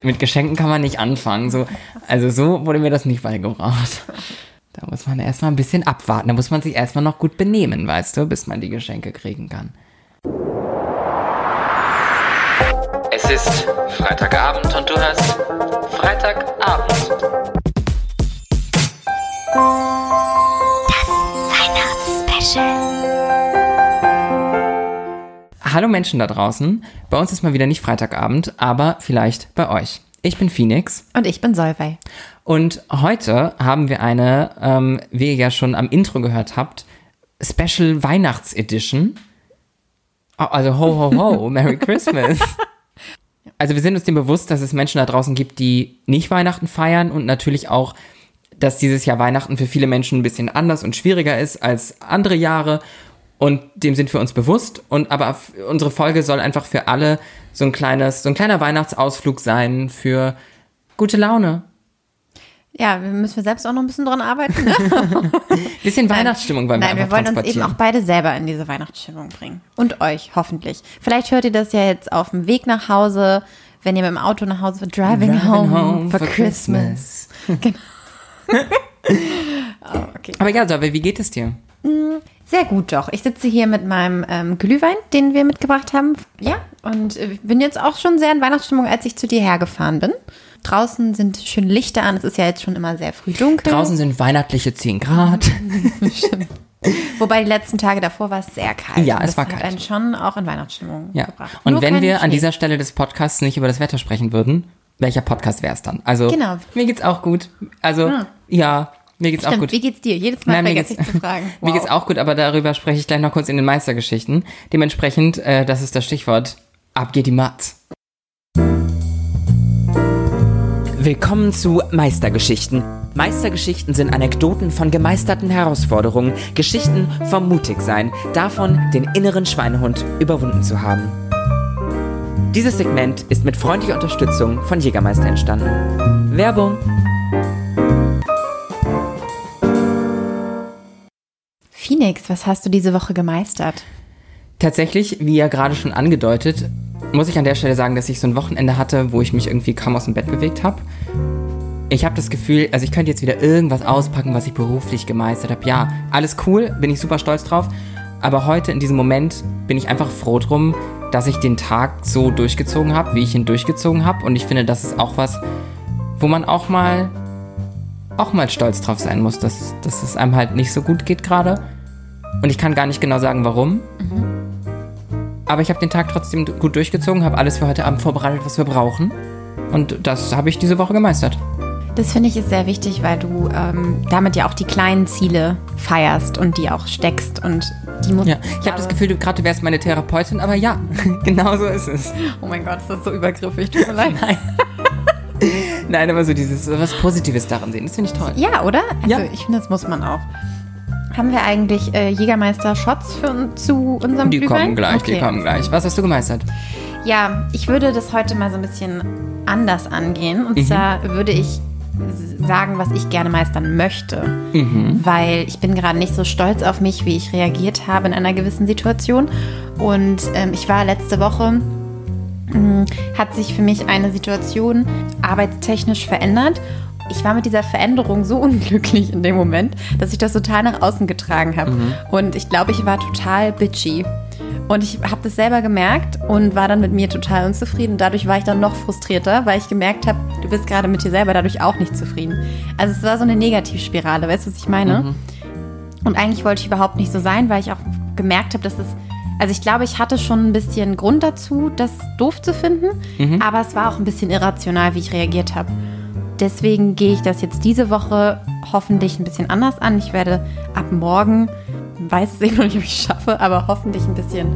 Mit Geschenken kann man nicht anfangen. So, also so wurde mir das nicht beigebracht. Da muss man erstmal ein bisschen abwarten. Da muss man sich erstmal noch gut benehmen, weißt du, bis man die Geschenke kriegen kann. Es ist Freitagabend und du hörst Freitagabend. Hallo Menschen da draußen. Bei uns ist mal wieder nicht Freitagabend, aber vielleicht bei euch. Ich bin Phoenix Und ich bin Solvay. und heute haben wir eine, ähm, wie ihr ja schon am Intro gehört habt, Special Weihnachts-Edition. Oh, Also ho ho ho, Merry Christmas. Also wir sind uns dem bewusst, dass es Menschen da draußen gibt, die nicht Weihnachten feiern und natürlich auch, dass dieses Jahr Weihnachten für viele Menschen ein bisschen anders und schwieriger ist als andere Jahre. Und dem sind wir uns bewusst. Und aber unsere Folge soll einfach für alle so ein kleines, so ein kleiner Weihnachtsausflug sein für gute Laune. Ja, wir müssen wir selbst auch noch ein bisschen dran arbeiten. Ne? Bisschen Weihnachtsstimmung wir Nein, wir wollen uns eben auch beide selber in diese Weihnachtsstimmung bringen. Und euch, hoffentlich. Vielleicht hört ihr das ja jetzt auf dem Weg nach Hause, wenn ihr mit dem Auto nach Hause driving, Driving home, for, Christmas. Genau. oh, okay. Aber ja, Sabe, wie geht es dir? Sehr gut doch. Ich sitze hier mit meinem ähm, Glühwein, den wir mitgebracht haben. Ja, und äh, bin jetzt auch schon sehr in Weihnachtsstimmung, als ich zu dir hergefahren bin. Draußen sind schön Lichter an. Es ist ja jetzt schon immer sehr früh dunkel. Draußen sind weihnachtliche 10 Grad. Wobei die letzten Tage davor war es sehr kalt. Ja, es das war hat kalt. einen schon auch in Weihnachtsstimmung Ja. gebracht. Und Nur wenn wir an dieser Stelle des Podcasts nicht über das Wetter sprechen würden, welcher Podcast wäre es dann? Also, Genau. mir geht's auch gut. Also, Ah. ja, mir geht's auch Stimmt, gut. wie geht's dir? Jedes Mal Nein, mir vergesse ich geht's- zu fragen. Mir geht's auch gut, aber darüber spreche ich gleich noch kurz in den Meistergeschichten. Dementsprechend, äh, das ist das Stichwort, ab geht die Matz. Willkommen zu Meistergeschichten. Meistergeschichten sind Anekdoten von gemeisterten Herausforderungen, Geschichten vom Mutigsein, davon, den inneren Schweinehund überwunden zu haben. Dieses Segment ist mit freundlicher Unterstützung von Jägermeister entstanden. Werbung. Phoenix, was hast du diese Woche gemeistert? Tatsächlich, wie ja gerade schon angedeutet, muss ich an der Stelle sagen, dass ich so ein Wochenende hatte, wo ich mich irgendwie kaum aus dem Bett bewegt habe. Ich habe das Gefühl, also ich könnte jetzt wieder irgendwas auspacken, was ich beruflich gemeistert habe. Ja, alles cool, bin ich super stolz drauf. Aber heute in diesem Moment bin ich einfach froh drum, dass ich den Tag so durchgezogen habe, wie ich ihn durchgezogen habe. Und ich finde, das ist auch was, wo man auch mal, auch mal stolz drauf sein muss, dass, dass es einem halt nicht so gut geht gerade. Und ich kann gar nicht genau sagen, warum. Aber ich habe den Tag trotzdem gut durchgezogen, habe alles für heute Abend vorbereitet, was wir brauchen. Und das habe ich diese Woche gemeistert. Das finde ich ist sehr wichtig, weil du ähm, damit ja auch die kleinen Ziele feierst und die auch steckst und. Ja, ich habe das Gefühl, du gerade wärst meine Therapeutin, aber ja, genau so ist es. Oh mein Gott, ist das so übergriffig, tut mir leid. Nein, aber so dieses was Positives darin sehen, das finde ich toll. Ja, oder? Also Ja. ich finde, das muss man auch. Haben wir eigentlich äh, Jägermeister-Shots für zu unserem Die Glühwein? kommen gleich, die Okay. kommen gleich. Was hast du gemeistert? Ja, ich würde das heute mal so ein bisschen anders angehen. Und Mhm. zwar würde ich sagen, was ich gerne meistern möchte. Mhm. Weil ich bin gerade nicht so stolz auf mich, wie ich reagiert habe in einer gewissen Situation. Und ähm, ich war letzte Woche, mh, hat sich für mich eine Situation arbeitstechnisch verändert. Ich war mit dieser Veränderung so unglücklich in dem Moment, dass ich das total nach außen getragen habe. Und ich glaube, ich war total bitchy. Und ich habe das selber gemerkt und war dann mit mir total unzufrieden. Dadurch war ich dann noch frustrierter, weil ich gemerkt habe, du bist gerade mit dir selber dadurch auch nicht zufrieden. Also es war so eine Negativspirale, weißt du, was ich meine? Und eigentlich wollte ich überhaupt nicht so sein, weil ich auch gemerkt habe, dass es. Also ich glaube, ich hatte schon ein bisschen Grund dazu, das doof zu finden, aber es war auch ein bisschen irrational, wie ich reagiert habe. Deswegen gehe ich das jetzt diese Woche hoffentlich ein bisschen anders an. Ich werde ab morgen, weiß es eh noch nicht, ob ich es schaffe, aber hoffentlich ein bisschen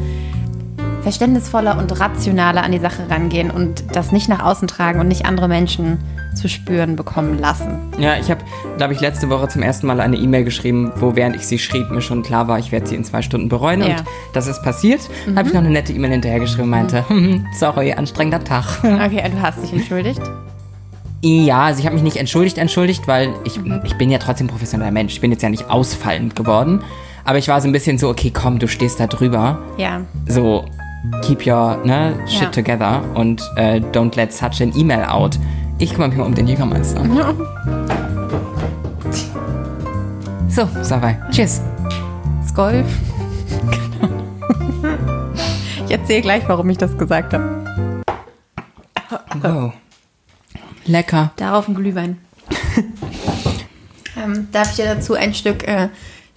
verständnisvoller und rationaler an die Sache rangehen und das nicht nach außen tragen und nicht andere Menschen zu spüren bekommen lassen. Ja, ich habe, glaube ich, letzte Woche zum ersten Mal eine E-Mail geschrieben, wo während ich sie schrieb, mir schon klar war, ich werde sie in zwei Stunden bereuen. Ja. Und das ist passiert. Habe ich noch eine nette E-Mail hinterhergeschrieben, meinte, "Hm, sorry, anstrengender Tag. Okay, du hast dich entschuldigt. Ja, also ich habe mich nicht entschuldigt, entschuldigt, weil ich, ich bin ja trotzdem professioneller Mensch. Ich bin jetzt ja nicht ausfallend geworden. Aber ich war so ein bisschen so, okay, komm, du stehst da drüber. Ja. So, keep your ne, shit Ja. together und äh, don't let such an email out. Ich kümmere mich mal um den Jägermeister. So, Savai. Tschüss. Skoll. ich erzähle gleich, warum ich das gesagt habe. Wow. Lecker. Darauf ein Glühwein. ähm, darf ich dir dazu ein Stück äh,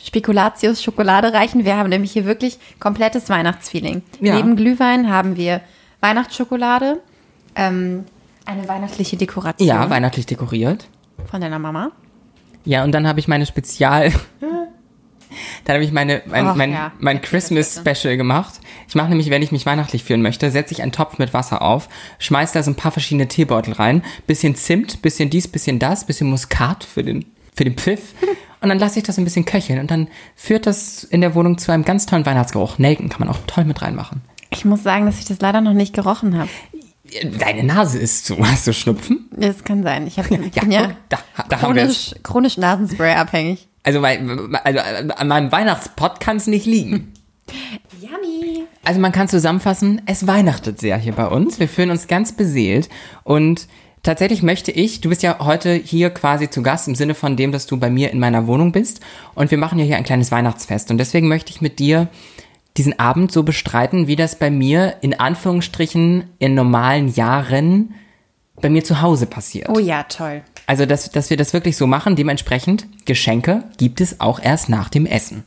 Spekulatius Schokolade reichen? Wir haben nämlich hier wirklich komplettes Weihnachtsfeeling. Ja. Neben Glühwein haben wir Weihnachtsschokolade, ähm, eine weihnachtliche Dekoration Ja, weihnachtlich dekoriert. von deiner Mama. Ja, und dann habe ich meine Spezial. Dann habe ich meine, mein, Ach mein, ja, mein Christmas. Special gemacht. Ich mache nämlich, wenn ich mich weihnachtlich fühlen möchte, setze ich einen Topf mit Wasser auf, schmeiß da so ein paar verschiedene Teebeutel rein, bisschen Zimt, bisschen dies, bisschen das, bisschen Muskat für den, für den Pfiff. Und dann lasse ich das ein bisschen köcheln und dann führt das in der Wohnung zu einem ganz tollen Weihnachtsgeruch. Nelken kann man auch toll mit reinmachen. Ich muss sagen, dass ich das leider noch nicht gerochen habe. Deine Nase ist zu. Hast du Schnupfen? Das kann sein. Ich, hab, ich Ja, bin ja da, da haben wir es. chronisch, chronisch Nasenspray abhängig. Also, mein, also an meinem Weihnachtspot kann es nicht liegen. Yummy. Also man kann zusammenfassen, es weihnachtet sehr hier bei uns. Wir fühlen uns ganz beseelt und tatsächlich möchte ich, du bist ja heute hier quasi zu Gast im Sinne von dem, dass du bei mir in meiner Wohnung bist und wir machen ja hier ein kleines Weihnachtsfest und deswegen möchte ich mit dir diesen Abend so bestreiten, wie das bei mir in Anführungsstrichen in normalen Jahren bei mir zu Hause passiert. Oh ja, toll. Also, dass, dass wir das wirklich so machen. Dementsprechend, Geschenke gibt es auch erst nach dem Essen.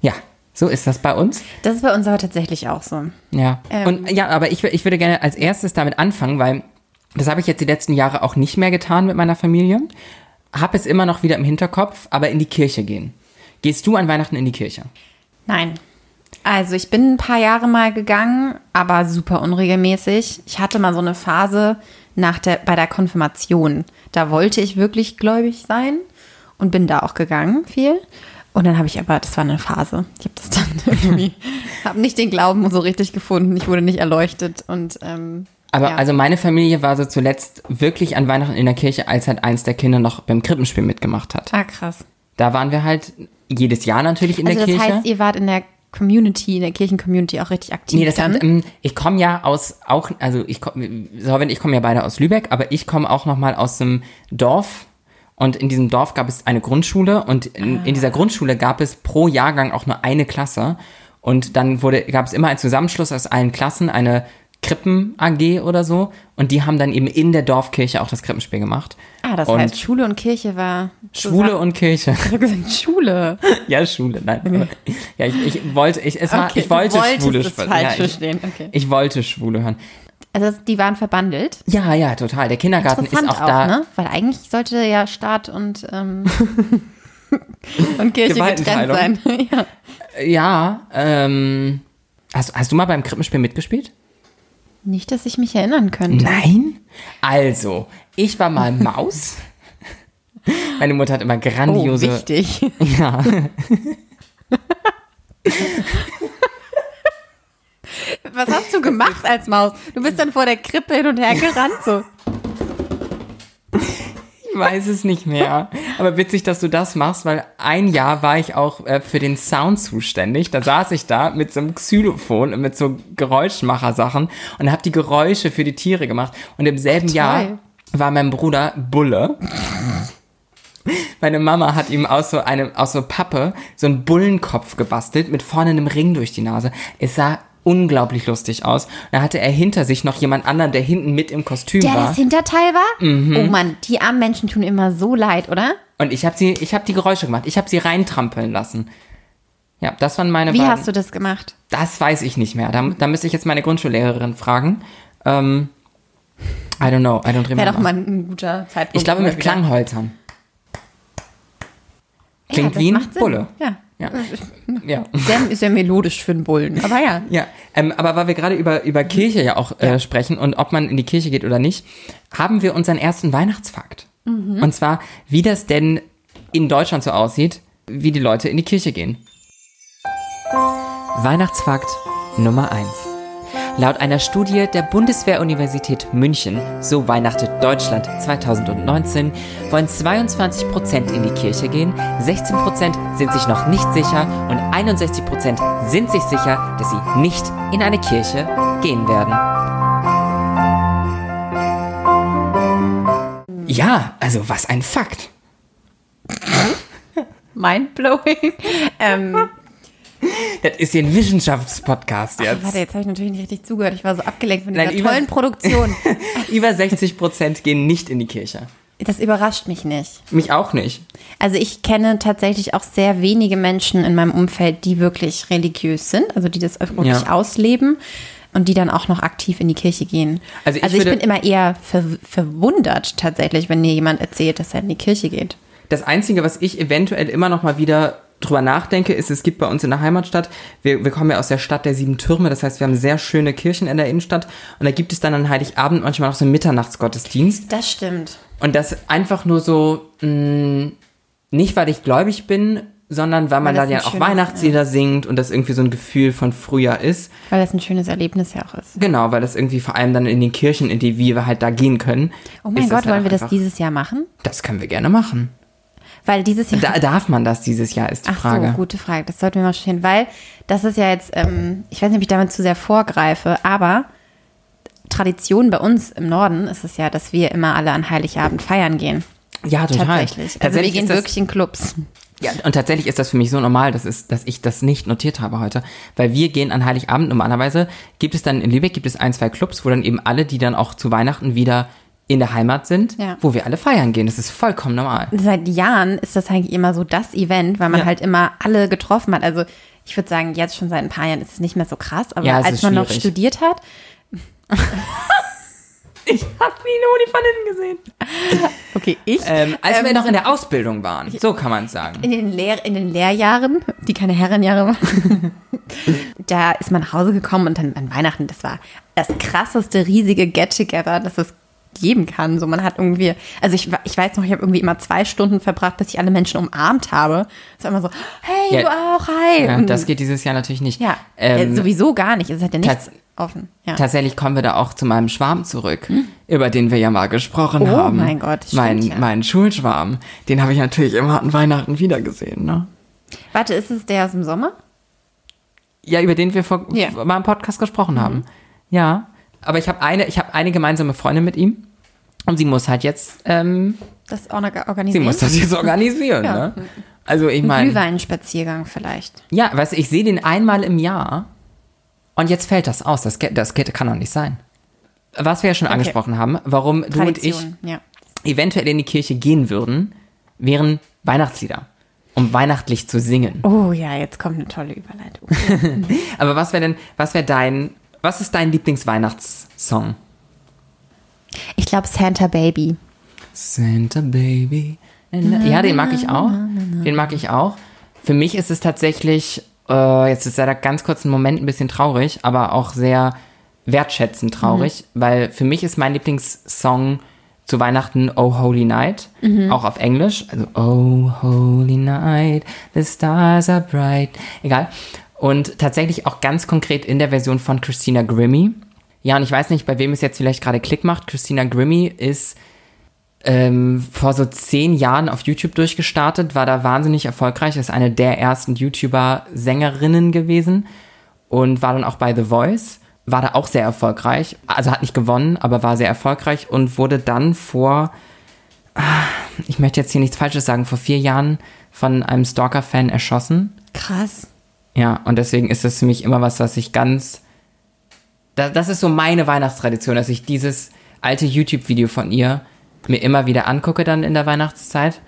Ja, so ist das bei uns. Das ist bei uns aber tatsächlich auch so. Ja. Ähm. Und ja, aber ich, ich würde gerne als erstes damit anfangen, weil das habe ich jetzt die letzten Jahre auch nicht mehr getan mit meiner Familie. Hab es immer noch wieder im Hinterkopf, aber in die Kirche gehen. Gehst du an Weihnachten in die Kirche? Nein. Also ich bin ein paar Jahre mal gegangen, aber super unregelmäßig. Ich hatte mal so eine Phase nach der, bei der Konfirmation. Da wollte ich wirklich gläubig sein und bin da auch gegangen viel. Und dann habe ich aber, das war eine Phase. Ich habe das dann irgendwie, habe nicht den Glauben so richtig gefunden. Ich wurde nicht erleuchtet und ähm, Aber ja. also meine Familie war so zuletzt wirklich an Weihnachten in der Kirche, als halt eins der Kinder noch beim Krippenspiel mitgemacht hat. ah krass. Da waren wir halt jedes Jahr natürlich in Also der das Kirche. heißt, ihr wart in der Community, in der Kirchencommunity auch richtig aktiv. Nee, das dann? ähm, ich komme ja aus auch also ich komm- Sorvin, ich komme ja beide aus Lübeck, aber ich komme auch noch mal aus dem Dorf und in diesem Dorf gab es eine Grundschule und in, in dieser Grundschule gab es pro Jahrgang auch nur eine Klasse und dann wurde gab es immer einen Zusammenschluss aus allen Klassen, eine Krippen AG oder so und die haben dann eben in der Dorfkirche auch das Krippenspiel gemacht. ah, das und heißt, Schule und Kirche war Schwule und Kirche. Ich habe gesagt, Schule. Ja, Schule, nein. aber- Ja, ich, ich wollte, ich, es war, Okay, ich wollte Schwule ja, ich, okay. ich wollte Schwule hören. Also die waren verbandelt. Ja, ja, total. Der Kindergarten ist Interessant auch, da. ne? Weil eigentlich sollte ja Staat und, ähm, und Kirche getrennt sein. ja. Ja, ähm. Hast, hast du mal beim Krippenspiel mitgespielt? Nicht, dass ich mich erinnern könnte. Nein? Also, ich war mal Maus. Meine Mutter hat immer Oh, grandiose. wichtig. ja. Was hast du gemacht als Maus? Du bist dann vor der Krippe hin und her gerannt so. Ich weiß es nicht mehr. Aber witzig, dass du das machst, weil ein Jahr war ich auch äh, für den Sound zuständig. Da saß ich da mit so einem Xylophon und mit so Geräuschmachersachen und habe die Geräusche für die Tiere gemacht. Und im selben Toll. Jahr war mein Bruder Bulle. Meine Mama hat ihm aus so einem, aus so Pappe so einen Bullenkopf gebastelt mit vorne einem Ring durch die Nase. Es sah unglaublich lustig aus. Da hatte er hinter sich noch jemand anderen, der hinten mit im Kostüm Der war. das Hinterteil war? Mhm. Oh Mann, die armen Menschen tun immer so leid, oder? Und ich habe sie, ich habe die Geräusche gemacht. Ich habe sie reintrampeln lassen. Ja, das waren meine Wie beiden. hast du das gemacht? Das weiß ich nicht mehr. Da, da müsste ich jetzt meine Grundschullehrerin fragen. Ähm, I don't know. I don't remember. Wäre doch mal ein guter Zeitpunkt. ich glaube mit wieder. Klangholzern. Klingt das wie ein. Bulle. Ja. Ja. ja. Sehr, sehr melodisch für einen Bullen, aber ja. Ja, ähm, aber weil wir gerade über, über Kirche ja auch äh, sprechen und ob man in die Kirche geht oder nicht, haben wir unseren ersten Weihnachtsfakt. Und zwar, wie das denn in Deutschland so aussieht, wie die Leute in die Kirche gehen. Weihnachtsfakt Nummer 1. Laut einer Studie der Bundeswehr-Universität München, so weihnachtet Deutschland 2019, wollen 22% in die Kirche gehen, 16% sind sich noch nicht sicher und 61% sind sich sicher, dass sie nicht in eine Kirche gehen werden. Ja, also was ein Fakt. Mindblowing. ähm, Das ist hier ein Wissenschaftspodcast jetzt. warte, jetzt habe ich natürlich nicht richtig zugehört. Ich war so abgelenkt von Nein, dieser über- tollen Produktion. Über 60% gehen nicht in die Kirche. Das überrascht mich nicht. Mich auch nicht. Also ich kenne tatsächlich auch sehr wenige Menschen in meinem Umfeld, die wirklich religiös sind, also die das wirklich Ja. ausleben und die dann auch noch aktiv in die Kirche gehen. Also Also ich ich, würde- bin immer eher ver verwundert tatsächlich, wenn mir jemand erzählt, dass er in die Kirche geht. Das Einzige, was ich eventuell immer noch mal wieder drüber nachdenke, ist, es gibt bei uns in der Heimatstadt, wir, wir kommen ja aus der Stadt der sieben Türme, das heißt, wir haben sehr schöne Kirchen in der Innenstadt und da gibt es dann an Heiligabend manchmal noch so einen Mitternachtsgottesdienst Das stimmt. und das einfach nur so, mh, nicht weil ich gläubig bin, sondern weil man da ja auch Weihnachtslieder singt und das irgendwie so ein Gefühl von früher ist. Weil das ein schönes Erlebnis ja auch ist. Genau, weil das irgendwie vor allem dann in den Kirchen, in die wir halt da gehen können. Oh mein Gott, halt wollen wir das dieses Jahr machen? Das können wir gerne machen. Weil dieses Jahr. Da, darf man das dieses Jahr, ist die Ach Frage. so, gute Frage. Das sollten wir mal stehen, weil das ist ja jetzt, ähm, ich weiß nicht, ob ich damit zu sehr vorgreife, aber Tradition bei uns im Norden ist es ja, dass wir immer alle an Heiligabend feiern gehen. Ja, total. Tatsächlich. Also Tatsächlich wir gehen ist das, wirklich in Clubs. Ja, und tatsächlich ist das für mich so normal, dass, es, dass ich das nicht notiert habe heute. Weil wir gehen an Heiligabend normalerweise, gibt es dann in Lübeck, gibt es ein, zwei Clubs, wo dann eben alle, die dann auch zu Weihnachten wieder in der Heimat sind, Ja. wo wir alle feiern gehen. Das ist vollkommen normal. Seit Jahren ist das eigentlich immer so das Event, weil man Ja. halt immer alle getroffen hat. Also ich würde sagen, jetzt schon seit ein paar Jahren ist es nicht mehr so krass, aber Ja, als ist man noch schwierig. studiert hat, Ich habe nie Loni von innen gesehen. okay, ich, Ähm, als wir Ähm, noch in der Ausbildung waren, so kann man es sagen. in den, Lehr in den Lehrjahren, die keine Herrenjahre waren, da ist man nach Hause gekommen und dann an Weihnachten, das war das krasseste, riesige Get-Together, das es geben kann. So, man hat irgendwie, also ich, ich weiß noch, ich habe irgendwie immer zwei Stunden verbracht, bis ich alle Menschen umarmt habe. Es war immer so, hey, Ja. du auch, hi. Ja, Und- das geht dieses Jahr natürlich nicht. ja, Ähm, ja, sowieso gar nicht. Es hat ja nichts offen. Ja. Tatsächlich kommen wir da auch zu meinem Schwarm zurück, über den wir ja mal gesprochen Hm? Oh haben. mein Gott, stimmt mein, mein Schulschwarm. Den habe ich natürlich immer an Weihnachten wiedergesehen, ne? Warte, ist es der aus dem Sommer? Ja, über den wir vor, Ja. Mhm. mal im Podcast gesprochen haben. Ja. Aber ich habe eine, ich habe eine gemeinsame Freundin mit ihm. Und sie muss halt jetzt, ähm, Das noch sie organisieren? muss das jetzt organisieren, Ja. ne? Also ich Ein meine, Glühweinspaziergang vielleicht. ja, weißt du, ich sehe den einmal im Jahr und jetzt fällt das aus. Das, das kann doch nicht sein. Was wir ja schon angesprochen haben, warum du und ich Tradition, ja. eventuell in die Kirche gehen würden, wären Weihnachtslieder, um weihnachtlich zu singen. Oh ja, jetzt kommt eine tolle Überleitung. Aber was wäre denn, was wäre dein, was ist dein Lieblingsweihnachtssong? Ich glaube Santa Baby. Santa Baby. Ja, den mag ich auch. Den mag ich auch. Für mich ist es tatsächlich, äh, jetzt ist leider ganz kurz ein Moment ein bisschen traurig, aber auch sehr wertschätzend traurig, weil für mich ist mein Lieblingssong zu Weihnachten Oh Holy Night, auch auf Englisch. Also Oh Holy Night, the stars are bright. Egal. Und tatsächlich auch ganz konkret in der Version von Christina Grimmie. Ja, und ich weiß nicht, bei wem es jetzt vielleicht gerade Klick macht. Christina Grimmie ist ähm, vor so zehn Jahren auf YouTube durchgestartet, war da wahnsinnig erfolgreich, ist eine der ersten YouTuber-Sängerinnen gewesen und war dann auch bei The Voice, war da auch sehr erfolgreich, also hat nicht gewonnen, aber war sehr erfolgreich und wurde dann vor, ah, ich möchte jetzt hier nichts Falsches sagen, vor vier Jahren von einem Stalker-Fan erschossen. Krass. Ja, und deswegen ist das für mich immer was, was ich ganz. Das, das ist so meine Weihnachtstradition, dass ich dieses alte YouTube-Video von ihr mir immer wieder angucke dann in der Weihnachtszeit.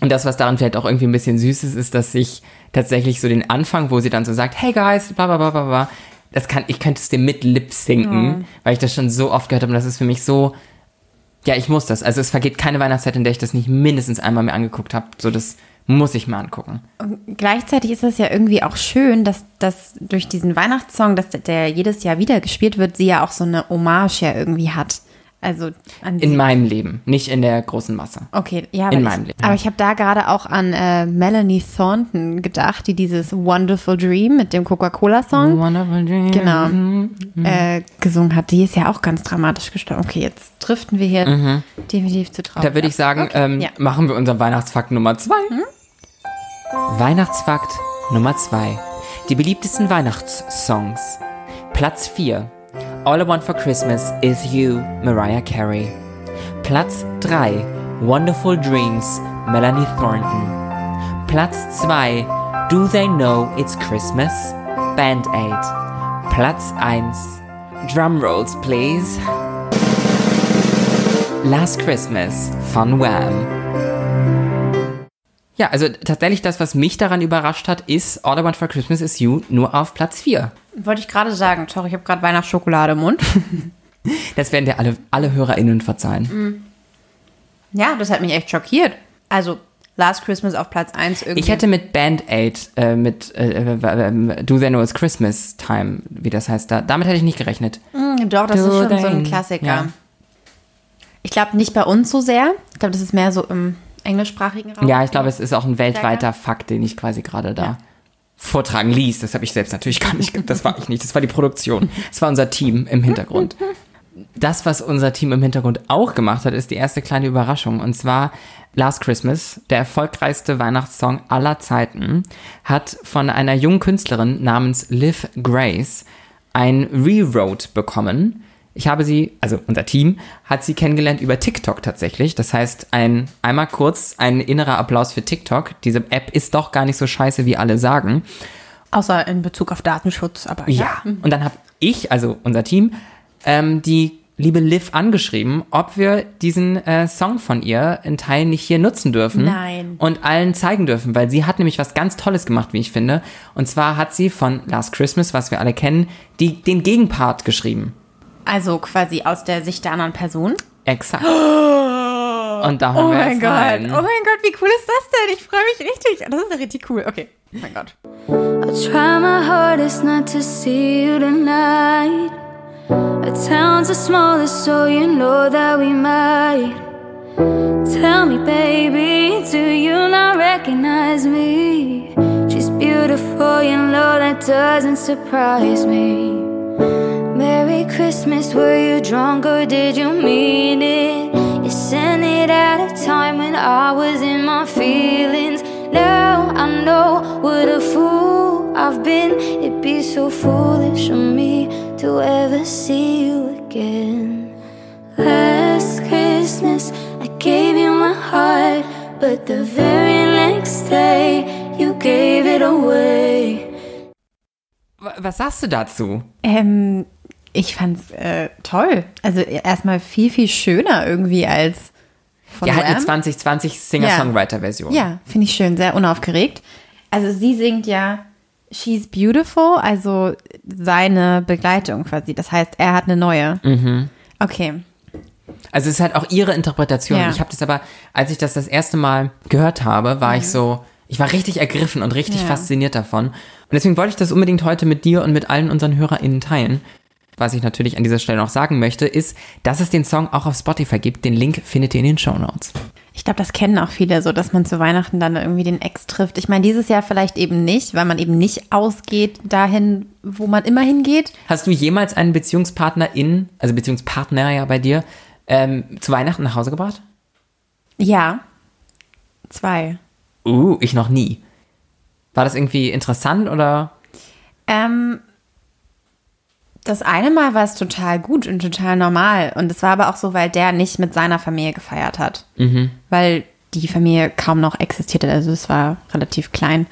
Und das, was daran vielleicht auch irgendwie ein bisschen süß ist, ist, dass ich tatsächlich so den Anfang, wo sie dann so sagt, hey guys, bla bla bla bla bla, das kann, ich könnte es dir mit Lip sinken, weil ich das schon so oft gehört habe und das ist für mich so, ja, ich muss das. Also es vergeht keine Weihnachtszeit, in der ich das nicht mindestens einmal mir angeguckt habe. So, das muss ich mal angucken. Gleichzeitig ist es ja irgendwie auch schön, dass, dass durch diesen Weihnachtssong, dass der, der jedes Jahr wieder gespielt wird, sie ja auch so eine Hommage ja irgendwie hat Also In meinem Leben, nicht in der großen Masse. Okay, ja, In aber meinem ich, Leben. Aber ich habe da gerade auch an äh, Melanie Thornton gedacht, die dieses Wonderful Dream mit dem Coca-Cola-Song Wonderful Dream. genau äh, gesungen hat. Die ist ja auch ganz dramatisch gestorben. Okay, jetzt driften wir hier definitiv zu traurig. Mhm. Da würde ich sagen, Okay, ähm, ja. machen wir unseren Weihnachtsfakt Nummer zwei. Weihnachtsfakt Nummer zwei. Die beliebtesten Weihnachtssongs. Platz 4. All I Want for Christmas is You, Mariah Carey. Platz 3. Wonderful Dreams, Melanie Thornton. Platz 2. Do They Know It's Christmas? Band Aid. Platz 1. Drum Rolls, please. Last Christmas von Wham. Ja, also tatsächlich das, was mich daran überrascht hat, ist All I Want for Christmas is You nur auf Platz 4. Wollte ich gerade sagen, sorry, ich habe gerade Weihnachtsschokolade im Mund. Das werden dir alle, alle HörerInnen verzeihen. ja, das hat mich echt schockiert. Also, Last Christmas auf Platz 1 irgendwie. Ich hätte mit Band Aid, äh, mit äh, äh, Do They Know It's Christmas Time, wie das heißt da, damit hätte ich nicht gerechnet. Hm, Doch, das Do ist schon so ein Klassiker. ja. Ich glaube nicht bei uns so sehr. Ich glaube, das ist mehr so im englischsprachigen Raum. Ja, ich glaube, es ist auch ein weltweiter Fakt, den ich quasi gerade da Ja. vortragen ließ. Das habe ich selbst natürlich gar nicht, das war ich nicht, das war die Produktion. Das war unser Team im Hintergrund. Das, was unser Team im Hintergrund auch gemacht hat, ist die erste kleine Überraschung. Und zwar Last Christmas, der erfolgreichste Weihnachtssong aller Zeiten, hat von einer jungen Künstlerin namens Liv Grace ein Rewrote bekommen. Ich habe sie, also unser Team, hat sie kennengelernt über TikTok tatsächlich. Das heißt, ein, einmal kurz ein innerer Applaus für TikTok. Diese App ist doch gar nicht so scheiße, wie alle sagen. Außer in Bezug auf Datenschutz, aber Ja. Und dann habe ich, also unser Team, ähm, die liebe Liv angeschrieben, ob wir diesen äh, Song von ihr in Teilen nicht hier nutzen dürfen. Nein. Und allen zeigen dürfen, weil sie hat nämlich was ganz Tolles gemacht, wie ich finde. Und zwar hat sie von Last Christmas, was wir alle kennen, die, den Gegenpart geschrieben. Also quasi aus der Sicht der anderen Person. Exakt. Und da haben Oh wir mein Gott. rein. Oh mein Gott, wie cool ist das denn? Ich freue mich richtig. Das ist ja richtig cool. Okay. Oh mein Gott. I'll try my hardest not to see you tonight. Our town's the smallest, so you know that we might. Tell me, baby, do you not recognize me? She's beautiful, you know that doesn't surprise me. Merry Christmas, were you drunk or did you mean it? You sent it at a time when I was in my feelings. Now I know what a fool I've been. It'd be so foolish of me to ever see you again. Last Christmas, I gave you my heart, but the very next day, you gave it away. Was sagst du dazu? Ähm, ich fand's äh, toll. Also erstmal viel, viel schöner irgendwie als von Ja, halt eine Wham. 2020 Singer-Songwriter-Version. Ja, finde ich schön, sehr unaufgeregt. Also sie singt ja She's Beautiful, also seine Begleitung quasi. Das heißt, er hat eine neue. Mhm. Okay. Also es ist halt auch ihre Interpretation. Ja. Ich habe das aber, als ich das das erste Mal gehört habe, war ich so, ich war richtig ergriffen und richtig Ja. fasziniert davon. Und deswegen wollte ich das unbedingt heute mit dir und mit allen unseren HörerInnen teilen. Was ich natürlich an dieser Stelle noch sagen möchte, ist, dass es den Song auch auf Spotify gibt. Den Link findet ihr in den Show Notes. Ich glaube, das kennen auch viele so, dass man zu Weihnachten dann irgendwie den Ex trifft. Ich meine, dieses Jahr vielleicht eben nicht, weil man eben nicht ausgeht dahin, wo man immer hingeht. Hast du jemals einen Beziehungspartnerin, also Beziehungspartner ja bei dir, ähm, zu Weihnachten nach Hause gebracht? Ja. Zwei. Uh, ich noch nie. War das irgendwie interessant oder? Ähm, das eine Mal war es total gut und total normal. Und es war aber auch so, weil der nicht mit seiner Familie gefeiert hat. Weil die Familie kaum noch existierte. Also es war relativ klein.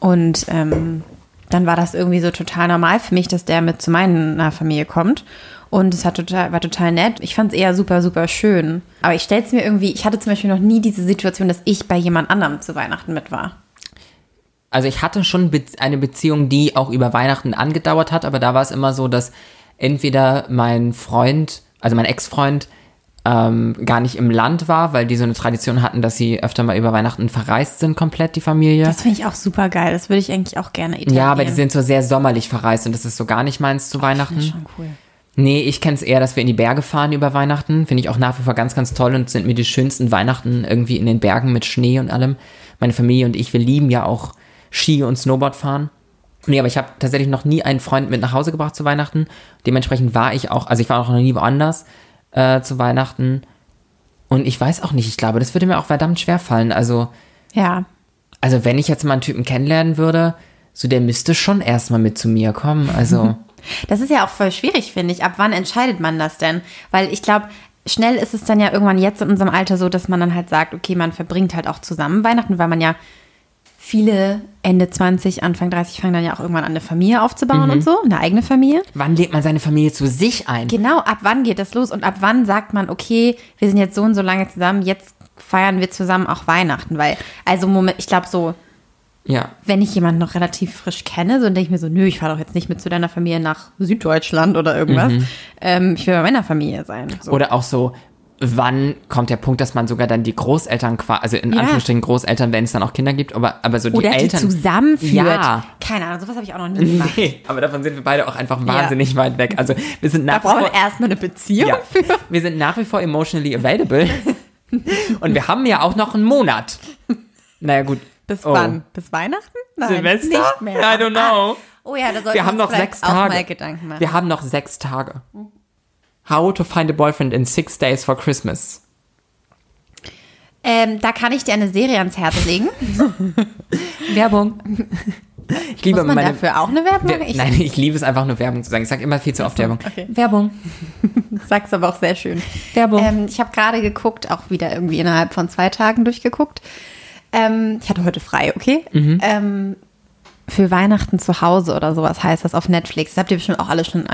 Und ähm, dann war das irgendwie so total normal für mich, dass der mit zu meiner Familie kommt. Und es hat total, war total nett. Ich fand es eher super, super schön. Aber ich stelle es mir irgendwie, ich hatte zum Beispiel noch nie diese Situation, dass ich bei jemand anderem zu Weihnachten mit war. Also ich hatte schon eine Beziehung, die auch über Weihnachten angedauert hat, aber da war es immer so, dass entweder mein Freund, also mein Ex-Freund, ähm, gar nicht im Land war, weil die so eine Tradition hatten, dass sie öfter mal über Weihnachten verreist sind, komplett die Familie. Das finde ich auch super geil. Das würde ich eigentlich auch gerne etablieren. ja, aber die sind so sehr sommerlich verreist und das ist so gar nicht meins zu Weihnachten. schon cool. Nee, ich kenne es eher, dass wir in die Berge fahren über Weihnachten. Finde ich auch nach wie vor ganz, ganz toll und sind mir die schönsten Weihnachten irgendwie in den Bergen mit Schnee und allem. Meine Familie und ich, wir lieben ja auch Ski und Snowboard fahren. Nee, aber ich habe tatsächlich noch nie einen Freund mit nach Hause gebracht zu Weihnachten. Dementsprechend war ich auch, also ich war auch noch nie woanders äh, zu Weihnachten. Und ich weiß auch nicht, ich glaube, das würde mir auch verdammt schwer fallen. Also, Ja. also wenn ich jetzt mal einen Typen kennenlernen würde, so der müsste schon erstmal mit zu mir kommen. Also, Das ist ja auch voll schwierig, finde ich. Ab wann entscheidet man das denn? Weil ich glaube, schnell ist es dann ja irgendwann jetzt in unserem Alter so, dass man dann halt sagt, okay, man verbringt halt auch zusammen Weihnachten, weil man ja viele Ende 20, Anfang 30 fangen dann ja auch irgendwann an, eine Familie aufzubauen und so, eine eigene Familie. wann lädt man seine Familie zu sich ein? Genau, ab wann geht das los und ab wann sagt man, okay, wir sind jetzt so und so lange zusammen, jetzt feiern wir zusammen auch Weihnachten, weil, also Moment, ich glaube so, Ja. wenn ich jemanden noch relativ frisch kenne, so dann denke ich mir so, nö, ich fahre doch jetzt nicht mit zu deiner Familie nach Süddeutschland oder irgendwas. Ähm, ich will bei meiner Familie sein. So. Oder auch so, wann kommt der Punkt, dass man sogar dann die Großeltern quasi, also in Ja. Anführungsstrichen Großeltern, wenn es dann auch Kinder gibt, aber, aber so die Oder die Eltern. zusammenführt. Ja. Keine Ahnung, sowas habe ich auch noch nie gemacht. Nee, aber davon sind wir beide auch einfach wahnsinnig weit weg. Also wir sind Da nach wie brauchen erstmal eine Beziehung ja, für. wir sind nach wie vor emotionally available. Und wir haben ja auch noch einen Monat. Naja, gut. Bis Oh. wann? Bis Weihnachten? Nein, Silvester? nicht mehr. I don't know. Oh ja, da sollten Wir haben uns noch sechs auch Tage. mal Gedanken machen. Wir haben noch sechs Tage. How to find a boyfriend in six days for Christmas. Ähm, da kann ich dir eine Serie ans Herz legen. Werbung. Ich liebe Muss man meine. dafür auch eine Werbung Wer-? Ich Nein, ich liebe es einfach nur Werbung zu sagen. Ich sage immer viel zu oft Werbung. okay. Werbung. sag's aber auch sehr schön. Werbung. Ähm, ich habe gerade geguckt, auch wieder irgendwie innerhalb von zwei Tagen durchgeguckt. Ähm, ich hatte heute frei, okay? Mhm. Ähm, für Weihnachten zu Hause oder sowas heißt das auf Netflix. Das habt ihr bestimmt auch alle schon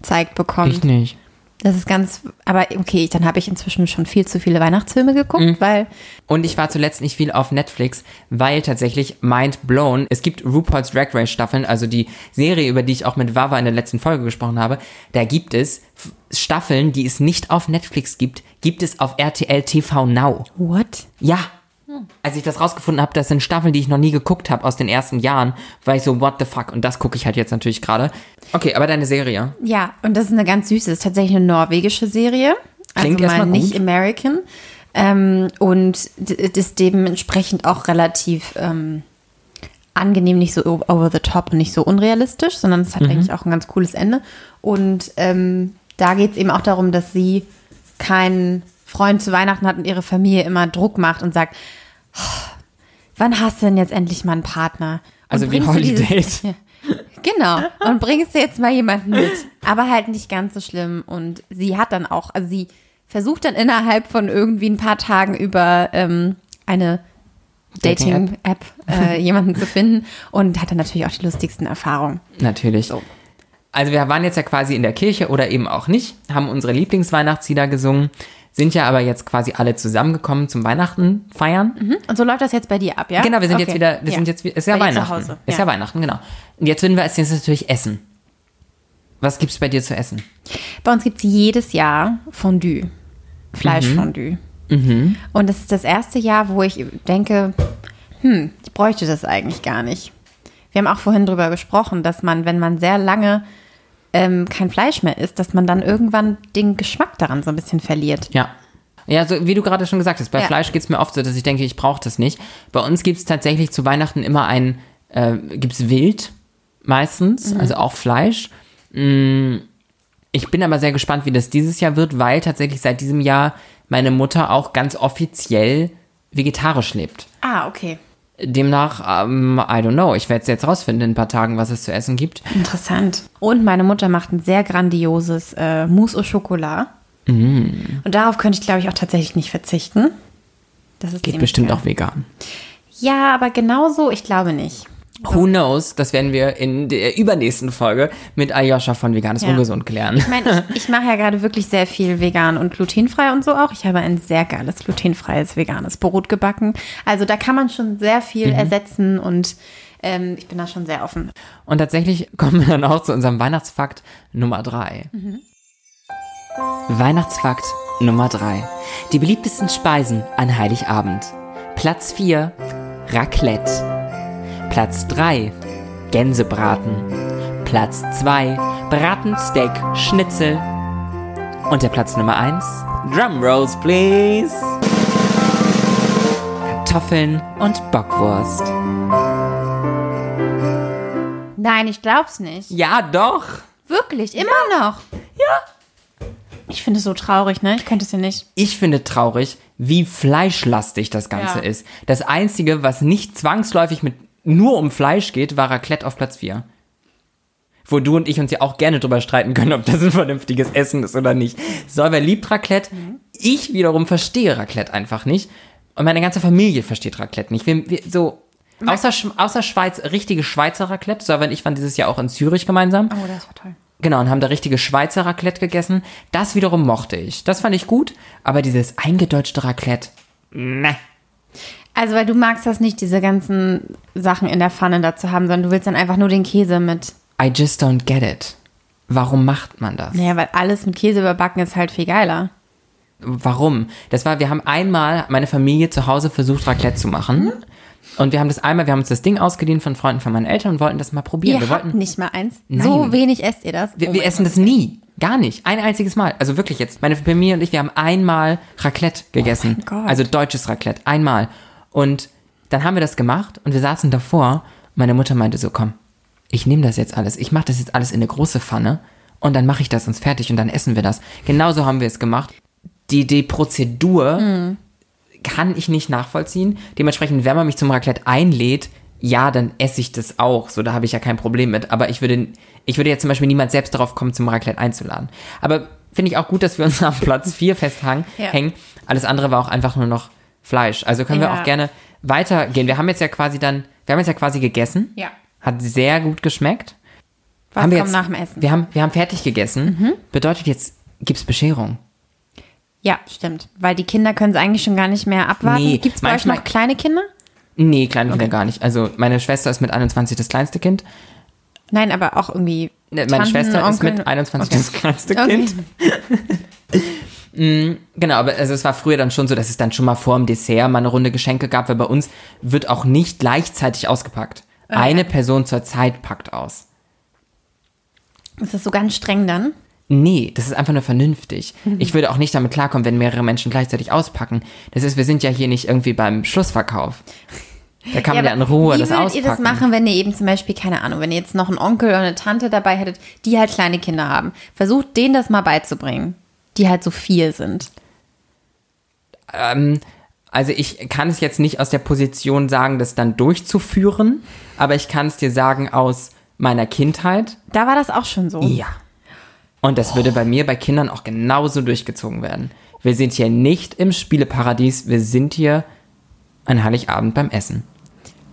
angezeigt bekommen. Ich nicht. Das ist ganz, aber okay, dann habe ich inzwischen schon viel zu viele Weihnachtsfilme geguckt, Mhm. weil Und ich war zuletzt nicht viel auf Netflix, weil tatsächlich Mind Blown, es gibt RuPaul's Drag Race Staffeln, also die Serie, über die ich auch mit Wawa in der letzten Folge gesprochen habe, da gibt es Staffeln, die es nicht auf Netflix gibt, gibt es auf RTL TV Now. what? Ja. Als ich das rausgefunden habe, das sind Staffeln, die ich noch nie geguckt habe aus den ersten Jahren, war ich so, what the fuck? Und das gucke ich halt jetzt natürlich gerade. Okay, aber deine Serie. Ja, und das ist eine ganz süße, ist tatsächlich eine norwegische Serie. Klingt also mal nicht gut. American. Ähm, und ist dementsprechend auch relativ ähm, angenehm, nicht so over the top und nicht so unrealistisch, sondern es hat Mhm. eigentlich auch ein ganz cooles Ende. Und ähm, da geht es eben auch darum, dass sie keinen Freund zu Weihnachten hat und ihre Familie immer Druck macht und sagt, "Oh, wann hast du denn jetzt endlich mal einen Partner? Und Also wie Holiday. Genau. Und bringst du jetzt mal jemanden mit. Aber halt nicht ganz so schlimm. Und sie hat dann auch, also sie versucht dann innerhalb von irgendwie ein paar Tagen über ähm, eine Dating-App. Äh, jemanden zu finden und hat dann natürlich auch die lustigsten Erfahrungen. Natürlich. Also wir waren jetzt ja quasi in der Kirche oder eben auch nicht, haben unsere Lieblingsweihnachtslieder gesungen, sind ja aber jetzt quasi alle zusammengekommen zum Weihnachten feiern. Und so läuft das jetzt bei dir ab, ja? Genau, wir sind Okay. jetzt wieder, wir sind jetzt, ist ja Bei Weihnachten. Hause, Ist ja. Weihnachten, genau. Und jetzt würden wir als nächstes natürlich essen. Was gibt's bei dir zu essen? Bei uns gibt es jedes Jahr Fondue. Fleischfondue. Mhm. Und das ist das erste Jahr, wo ich denke, hm, ich bräuchte das eigentlich gar nicht. Wir haben auch vorhin drüber gesprochen, dass man, wenn man sehr lange ähm, kein Fleisch mehr isst, dass man dann irgendwann den Geschmack daran so ein bisschen verliert. Ja. Ja, so wie du gerade schon gesagt hast, bei Ja. Fleisch geht's mir oft so, dass ich denke, ich brauche das nicht. Bei uns gibt's tatsächlich zu Weihnachten immer ein, äh, gibt's Wild meistens, Mhm. also auch Fleisch. Mm, Ich bin aber sehr gespannt, wie das dieses Jahr wird, weil tatsächlich seit diesem Jahr meine Mutter auch ganz offiziell vegetarisch lebt. Ah, okay. Demnach, ähm, I don't know, ich werde es jetzt rausfinden in ein paar Tagen, was es zu essen gibt. Interessant. Und meine Mutter macht ein sehr grandioses äh, Mousse au Chocolat. Mm. Und darauf könnte ich, glaube ich, auch tatsächlich nicht verzichten. Das ist Geht bestimmt geil. auch vegan. Ja, aber genauso, ich glaube nicht. Who knows? Das werden wir in der übernächsten Folge mit Ayosha von Veganes Ja. Ungesund klären. Ich meine, ich, ich mache ja gerade wirklich sehr viel vegan und glutenfrei und so auch. Ich habe ein sehr geiles glutenfreies veganes Brot gebacken. Also da kann man schon sehr viel ersetzen und ähm, ich bin da schon sehr offen. Und tatsächlich kommen wir dann auch zu unserem Weihnachtsfakt Nummer 3. Weihnachtsfakt Nummer 3. Die beliebtesten Speisen an Heiligabend. Platz 4 Raclette. Platz 3 Gänsebraten. Platz 2 Braten, Steak, Schnitzel. Und der Platz Nummer 1, Drum Rolls, please. Kartoffeln und Bockwurst. Nein, ich glaub's nicht. Ja, doch. Wirklich, immer noch. Ja. Ich finde es so traurig, ne? Ich könnte es ja nicht. Ich finde traurig, wie fleischlastig das Ganze Ja. ist. Das Einzige, was nicht zwangsläufig mit nur um Fleisch geht, war Raclette auf Platz 4. Wo du und ich uns ja auch gerne drüber streiten können, ob das ein vernünftiges Essen ist oder nicht. Solver liebt Raclette. Ich wiederum verstehe Raclette einfach nicht. Und meine ganze Familie versteht Raclette nicht. Wir, wir, so, außer, außer Schweiz, richtige Schweizer Raclette. Solver und ich waren dieses Jahr auch in Zürich gemeinsam. Oh, das war toll. Genau, und haben da richtige Schweizer Raclette gegessen. Das wiederum mochte ich. Das fand ich gut, aber dieses eingedeutschte Raclette, ne. Also, weil du magst das nicht, diese ganzen Sachen in der Pfanne dazu haben, sondern du willst dann einfach nur den Käse mit. I just don't get it. Warum macht man das? Naja, weil alles mit Käse überbacken ist halt viel geiler. Warum? Das war, wir haben einmal meine Familie zu Hause versucht, Raclette zu machen. Und wir haben das einmal, wir haben uns das Ding ausgeliehen von Freunden von meinen Eltern und wollten das mal probieren. Ihr wir wollten, nicht mal eins. Nein. So wenig esst ihr das. wir, Oh wir essen das nie. Gar nicht. Ein einziges Mal. Also wirklich jetzt. Meine Familie und ich, wir haben einmal Raclette gegessen. Oh Gott. Also deutsches Raclette. Einmal. Und dann haben wir das gemacht und wir saßen davor. Meine Mutter meinte so, komm, ich nehme das jetzt alles. Ich mache das jetzt alles in eine große Pfanne und dann mache ich das uns fertig und dann essen wir das. Genauso haben wir es gemacht. Die, die Prozedur Hm. kann ich nicht nachvollziehen. Dementsprechend, wenn man mich zum Raclette einlädt, ja, dann esse ich das auch. So, da habe ich ja kein Problem mit. Aber ich würde, ich würde jetzt zum Beispiel niemand selbst darauf kommen, zum Raclette einzuladen. Aber finde ich auch gut, dass wir uns auf Platz 4 festhängen. Ja. Alles andere war auch einfach nur noch Fleisch. Also können wir Ja. auch gerne weitergehen. Wir haben jetzt ja quasi dann, wir haben jetzt ja quasi gegessen. Ja. Hat sehr gut geschmeckt. Was haben wir kommt jetzt, nach dem Essen? Wir haben, wir haben fertig gegessen. Bedeutet jetzt, gibt's Bescherung? ja, stimmt. Weil die Kinder können es eigentlich schon gar nicht mehr abwarten. Nee, Gibt es bei euch noch kleine Kinder? Nee, kleine Kinder gar nicht. Also meine Schwester ist mit 21 das kleinste Kind. Nein, aber auch irgendwie. Ne, Meine Tanten, Schwester ist Onkel- mit 21 das kleinste Okay. Kind. Mm, Genau, aber also es war früher dann schon so, dass es dann schon mal vor dem Dessert mal eine Runde Geschenke gab, weil bei uns wird auch nicht gleichzeitig ausgepackt. Eine Person zur Zeit packt aus. Ist das so ganz streng dann? Nee, das ist einfach nur vernünftig. Ich würde auch nicht damit klarkommen, wenn mehrere Menschen gleichzeitig auspacken. Das ist, wir sind ja hier nicht irgendwie beim Schlussverkauf. Da kann man ja in Ruhe wie das würdet auspacken. ihr das machen, wenn ihr eben zum Beispiel, keine Ahnung, wenn ihr jetzt noch einen Onkel oder eine Tante dabei hättet, die halt kleine Kinder haben? Versucht denen das mal beizubringen, die halt so vier sind. Ähm, also ich kann es jetzt nicht aus der Position sagen, das dann durchzuführen, aber ich kann es dir sagen aus meiner Kindheit. Da war das auch schon so. Ja. Und das würde bei mir bei Kindern auch genauso durchgezogen werden. Wir sind hier nicht im Spieleparadies, wir sind hier an Heiligabend beim Essen.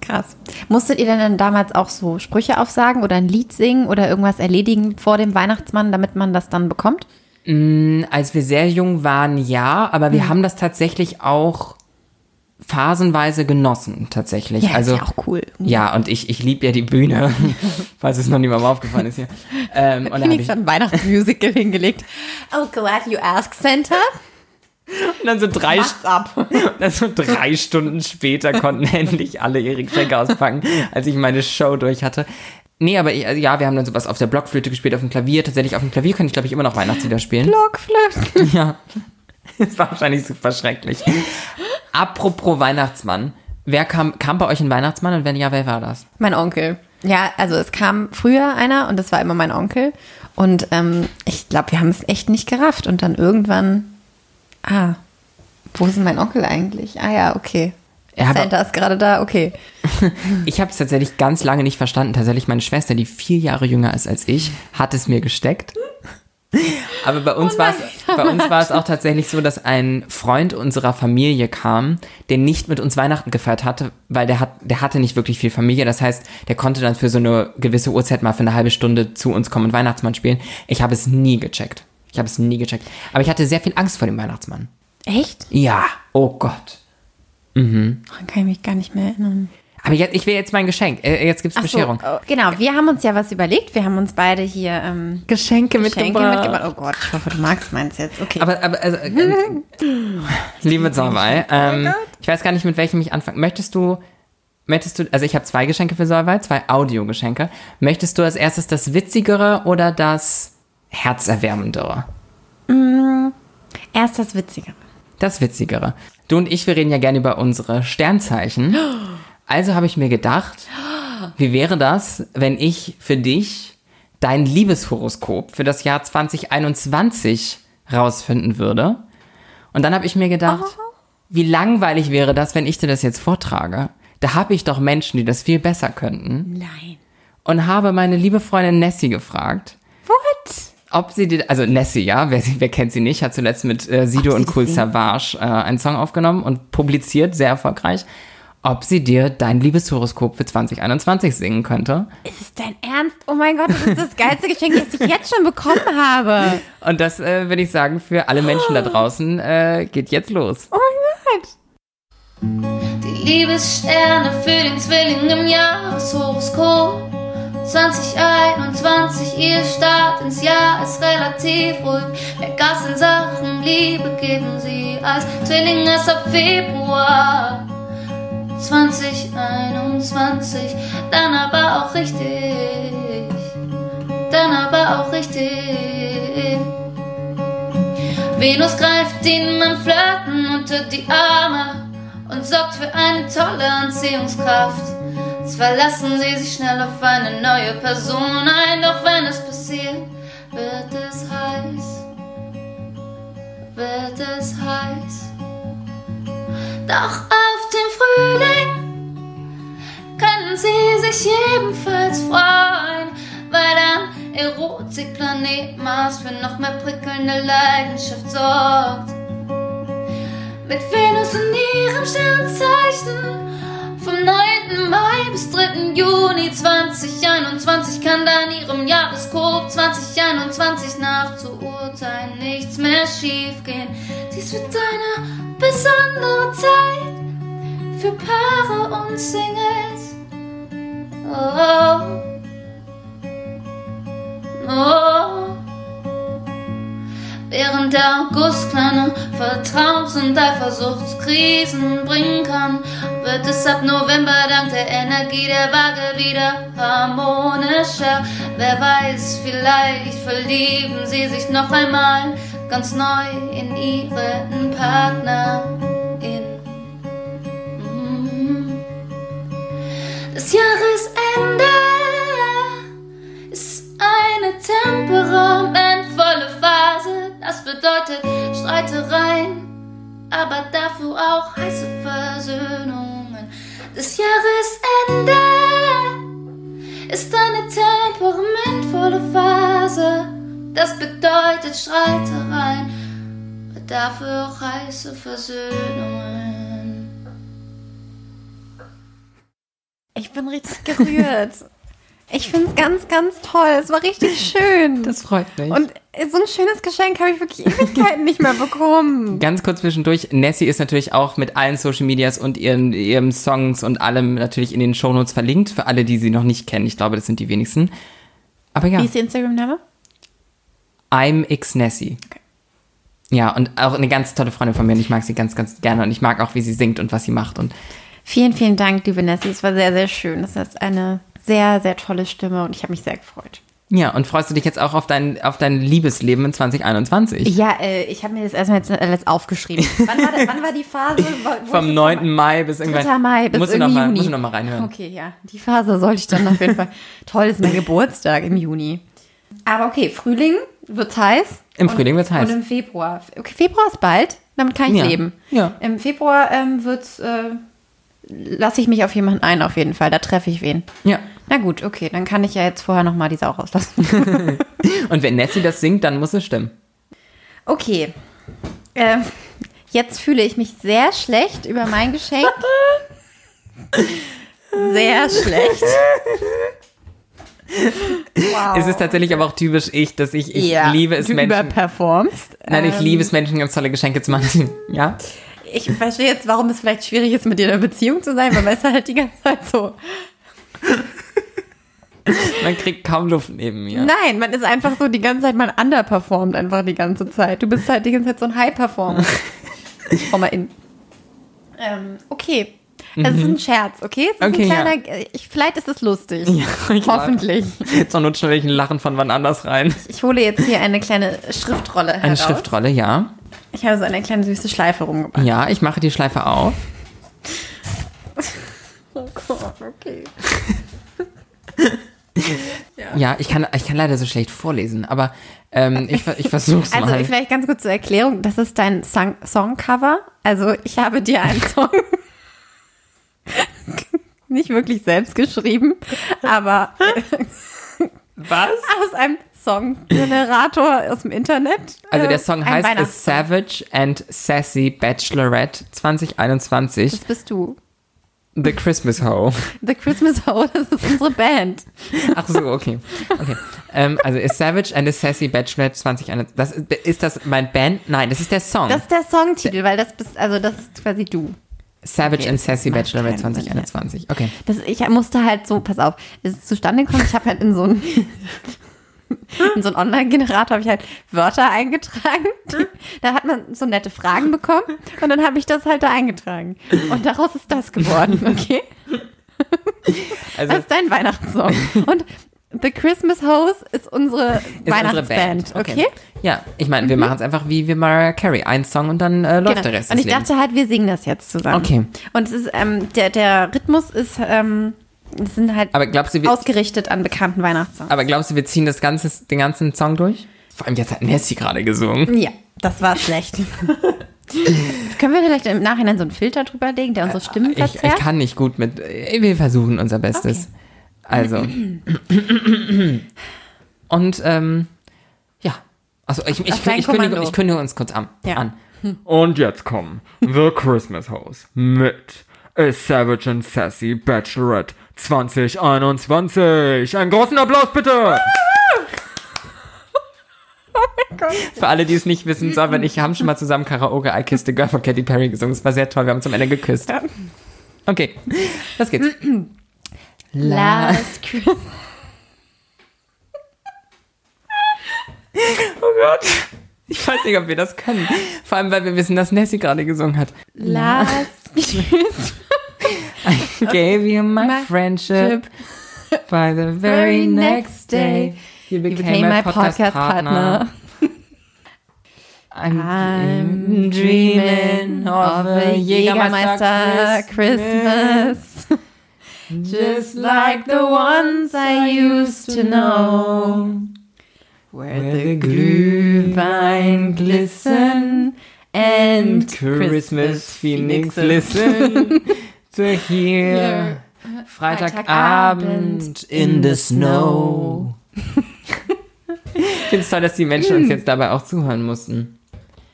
Krass. Musstet ihr denn dann damals auch so Sprüche aufsagen oder ein Lied singen oder irgendwas erledigen vor dem Weihnachtsmann, damit man das dann bekommt? Als wir sehr jung waren, ja, aber wir haben das tatsächlich auch phasenweise genossen, tatsächlich. Ja, also, ist ja auch cool. Ja, und ich, ich liebe ja die Bühne, falls es noch niemandem aufgefallen ist hier. Ähm, und dann ich, ein Weihnachtsmusical hingelegt. Oh, glad you asked, Santa. und dann so drei, ab. dann so drei Stunden später konnten endlich alle ihre Geschenke auspacken, als ich meine Show durch hatte. Nee, aber ich, also ja, wir haben dann sowas auf der Blockflöte gespielt, auf dem Klavier. Tatsächlich auf dem Klavier kann ich, glaube ich, immer noch Weihnachtslieder spielen. Blockflöten. Ja. Das war wahrscheinlich super schrecklich. Apropos Weihnachtsmann. Wer kam, kam bei euch ein Weihnachtsmann und wenn ja, wer war das? Mein Onkel. Ja, also es kam früher einer und das war immer mein Onkel. Und ähm, ich glaube, wir haben es echt nicht gerafft. Und dann irgendwann, ah, wo ist denn mein Onkel eigentlich? Ah ja, okay. Er hat- Santa ist gerade da, okay. Ich habe es tatsächlich ganz lange nicht verstanden. Tatsächlich meine Schwester, die vier Jahre jünger ist als ich, hat es mir gesteckt. Aber bei uns Oh war es nein, bei uns war es auch tatsächlich so, dass ein Freund unserer Familie kam, der nicht mit uns Weihnachten gefeiert hatte, weil der hat der hatte nicht wirklich viel Familie. Das heißt, der konnte dann für so eine gewisse Uhrzeit mal für eine halbe Stunde zu uns kommen und Weihnachtsmann spielen. Ich habe es nie gecheckt. Ich habe es nie gecheckt. Aber ich hatte sehr viel Angst vor dem Weihnachtsmann. Echt? Ja, oh Gott. Daran kann ich mich gar nicht mehr erinnern. Aber jetzt, ich will jetzt mein Geschenk. Äh, Jetzt gibt's Ach so, Bescherung. oh, genau, wir haben uns ja was überlegt. Wir haben uns beide hier ähm, Geschenke, Geschenke mitgebracht. Oh Gott, ich hoffe, du magst meins jetzt. Okay. Aber, aber also, äh, liebe Zorwei, ähm, ich weiß gar nicht, mit welchem ich anfange. Möchtest du möchtest du, also ich habe zwei Geschenke für Solveig, zwei Audiogeschenke. Möchtest du als erstes das Witzigere oder das Herzerwärmendere? Erst das Witzige. Das Witzigere. Du und ich, wir reden ja gerne über unsere Sternzeichen. Also habe ich mir gedacht, wie wäre das, wenn ich für dich dein Liebeshoroskop für das Jahr 2021 rausfinden würde? Und dann habe ich mir gedacht, wie langweilig wäre das, wenn ich dir das jetzt vortrage? Da habe ich doch Menschen, die das viel besser könnten. Nein. Und habe meine liebe Freundin Nessie gefragt? Ob sie dir, also Nessie, ja, wer, sie- wer kennt sie nicht, hat zuletzt mit äh, Sido und Cool? Savage äh, einen Song aufgenommen und publiziert, sehr erfolgreich, ob sie dir dein Liebeshoroskop für 2021 singen könnte. Ist es dein Ernst? Oh mein Gott, das ist das geilste Geschenk, das ich jetzt schon bekommen habe. Und das äh, würde ich sagen, für alle Menschen da draußen äh, geht jetzt los. Oh mein Gott. Die Liebessterne für den Zwilling im Jahreshoroskop 2021, ihr Start ins Jahr ist relativ ruhig. Mehr Gas in Sachen Liebe geben sie als Zwilling erst ab Februar 2021. Dann aber auch richtig, dann aber auch richtig. Venus greift ihnen beim Flirten unter die Arme und sorgt für eine tolle Anziehungskraft. Zwar lassen sie sich schnell auf eine neue Person ein, doch wenn es passiert, wird es heiß. Wird es heiß. Doch auf den Frühling können sie sich ebenfalls freuen, weil dann Erotikplanet Mars für noch mehr prickelnde Leidenschaft sorgt. Mit Venus in ihrem Sternzeichen vom 9. Mai bis 3. Juni 2021 kann dann ihrem Jahreskop 2021 nachzuurteilen nichts mehr schiefgehen. Dies wird eine besondere Zeit für Paare und Singles. Oh, oh. Während der August kleine Vertrauens- und Eifersuchtskrisen bringen kann, wird es ab November dank der Energie der Waage wieder harmonischer. Wer weiß, vielleicht verlieben sie sich noch einmal ganz neu in ihren Partnerin. Mhm. Das Jahresende ist eine temperamentvolle Phase. Das bedeutet Streitereien, aber dafür auch heiße Versöhnungen. Das Jahresende ist eine temperamentvolle Phase. Das bedeutet Streitereien, aber dafür auch heiße Versöhnungen. Ich bin richtig gerührt. Ich finde es ganz, ganz toll. Es war richtig schön. Das freut mich. Und so ein schönes Geschenk habe ich wirklich Ewigkeiten nicht mehr bekommen. Ganz kurz zwischendurch, Nessie ist natürlich auch mit allen Social Medias und ihren, ihren Songs und allem natürlich in den Shownotes verlinkt, für alle, die sie noch nicht kennen. Ich glaube, das sind die wenigsten. Aber ja, Wie ist Ihr Instagram-Name? I'm X Nessie. Ja, und auch eine ganz tolle Freundin von mir und ich mag sie ganz, ganz gerne und ich mag auch, wie sie singt und was sie macht und Vielen, vielen Dank, liebe Nessie. Es war sehr, sehr schön. Das ist eine sehr, sehr tolle Stimme und ich habe mich sehr gefreut. ja, und freust du dich jetzt auch auf dein, auf dein Liebesleben in 2021? Ja, äh, ich habe mir das erstmal jetzt, äh, jetzt aufgeschrieben. Wann war, wann war die Phase? Wo- wo Vom ich das 9. Mai bis irgendwann. 3. Mai bis musst irgendwie mal, Juni. musst du noch mal reinhören. Okay, ja. Die Phase sollte ich dann auf jeden Fall. Toll, ist mein Geburtstag im Juni. Aber okay, Frühling wird's heiß. Im Frühling wird's heiß. Und im Februar. Okay, Februar ist bald. Damit kann ich Ja. leben. Ja. Im Februar ähm, wird's, äh, lasse ich mich auf jemanden ein, auf jeden Fall. Da treffe ich wen. Ja. Na gut, okay, dann kann ich ja jetzt vorher noch mal die Sau rauslassen. Und wenn Nessie das singt, dann muss es stimmen. Okay. Ähm, jetzt fühle ich mich sehr schlecht über mein Geschenk. Sehr schlecht. Wow. Es ist tatsächlich aber auch typisch ich, dass ich, ich Ja, liebe es du Menschen. überperformst. Nein, ich Ähm, liebe es Menschen ganz tolle Geschenke zu machen. Ja? Ich verstehe jetzt, warum es vielleicht schwierig ist, mit dir in einer Beziehung zu sein, weil man ist halt die ganze Zeit so. Man kriegt kaum Luft neben mir. Nein, man ist einfach so die ganze Zeit, man underperformt einfach die ganze Zeit. Du bist halt die ganze Zeit so ein High-Performer. Ich mal in. Ähm, okay. Es ist ein Scherz, okay? Es ist Okay, ein ja. kleiner, ich, vielleicht ist es lustig. ich Hoffentlich. Zur Not stelle ich ein Lachen von wann anders rein. Ich hole jetzt hier eine kleine Schriftrolle Eine heraus. Schriftrolle, ja. Ich habe so eine kleine süße Schleife rumgebracht. Ja, ich mache die Schleife auf. Oh Gott, okay. Ja, ich kann, ich kann leider so schlecht vorlesen, aber ähm, ich, ich versuche es Also mal. vielleicht ganz kurz zur Erklärung, das ist dein Song Songcover. Also ich habe dir einen Song nicht wirklich selbst geschrieben, aber Was? aus einem Songgenerator aus dem Internet. Also der Äh, Song ein heißt A. Savage and Sassy Bachelorette 2021 Das bist du. The Christmas Ho. The Christmas Ho, das ist unsere Band. Ach so, okay. okay. Ähm, also A Savage and a Sassy Bachelorette 2021. Das, ist- ist das mein Band? Nein, das ist der Song. Das ist der Songtitel, weil das bist, also das ist quasi du. Savage Okay, and Sassy Bachelorette keinen Sinn. 2021. Okay. Das, ich musste halt so, pass auf, es ist zustande gekommen, ich habe halt in so einen in so einen Online-Generator habe ich halt Wörter eingetragen. Da hat man so nette Fragen bekommen und dann habe ich das halt da eingetragen. Und daraus ist das geworden, okay? Also Das ist dein Weihnachtssong. Und The Christmas Hose ist unsere ist Weihnachtsband, okay? Ja, ich meine, wir machen es einfach wie wir Mariah Carey. Ein Song und dann äh, läuft Genau. der Rest Und ich Lebens. dachte halt, wir singen das jetzt zusammen. Okay. Und es ist, ähm, der, der Rhythmus ist, ähm, sind halt Aber glaubst du, wir, ausgerichtet an bekannten Weihnachtssongs. aber glaubst du, wir ziehen das ganze, den ganzen Song durch? Vor allem jetzt hat Nessie gerade gesungen. Ja, das war schlecht. Können wir vielleicht im Nachhinein so einen Filter drüber legen, der unsere Stimmen Ich, ich verzerrt? kann nicht gut mit. äh, Wir versuchen unser Bestes. Also. Und ähm, ja. Also ich, ich, ich, ich, kündige, ich kündige uns kurz an. Ja. an. Und jetzt kommen The Christmas House mit A Savage and Sassy Bachelorette 2021. Einen großen Applaus bitte! Für alle, die es nicht wissen, Sorbe und ich haben schon mal zusammen Karaoke I Kissed a Girl von Katy Perry gesungen. Es war sehr toll, wir haben zum Ende geküsst. Okay, los geht's. Last Christmas. Oh Gott. Ich weiß nicht, ob wir das können. Vor allem, weil wir wissen, dass Nessie gerade gesungen hat. Last Christmas. Gave you my, My friendship by the very next day. You became, my, podcast, partner. I'm, I'm dreaming of a Jägermeister Christmas. just like the ones I used to know. Where the glühwein glisten and Christmas feelings listen to hear Freitagabend in the snow. Ich finde es toll, dass die Menschen uns jetzt dabei auch zuhören mussten.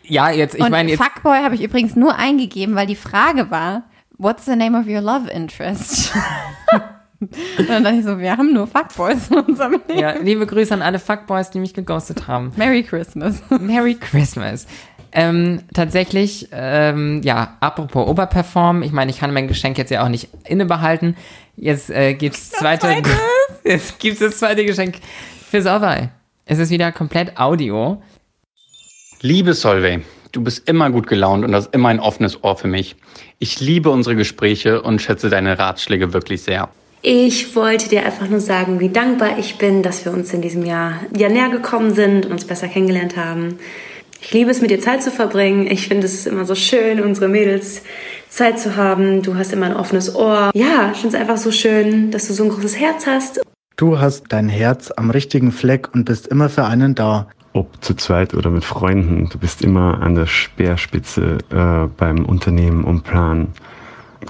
Ja, jetzt, ich Und meine jetzt. Fuckboy habe ich übrigens nur eingegeben, weil die Frage war, what's the name of your love interest? Und dann dachte ich so, wir haben nur Fuckboys in unserem Leben. Ja, liebe Grüße an alle Fuckboys, die mich geghostet haben. Merry Christmas. Merry Christmas. Ähm, tatsächlich, ähm, ja, apropos Oberperform, ich meine, ich kann mein Geschenk jetzt ja auch nicht innebehalten. Jetzt äh, gibt's zweite, jetzt gibt's das zweite Geschenk für Solvay. Es ist wieder komplett Audio. Liebe Solveig, du bist immer gut gelaunt und hast immer ein offenes Ohr für mich. Ich liebe unsere Gespräche und schätze deine Ratschläge wirklich sehr. Ich wollte dir einfach nur sagen, wie dankbar ich bin, dass wir uns in diesem Jahr ja näher gekommen sind und uns besser kennengelernt haben. Ich liebe es, mit dir Zeit zu verbringen. Ich finde es immer so schön, unsere Mädels Zeit zu haben. Du hast immer ein offenes Ohr. Ja, ich finde es einfach so schön, dass du so ein großes Herz hast. Du hast dein Herz am richtigen Fleck und bist immer für einen da. ob zu zweit oder mit Freunden, du bist immer an der Speerspitze äh, beim Unternehmen und Plan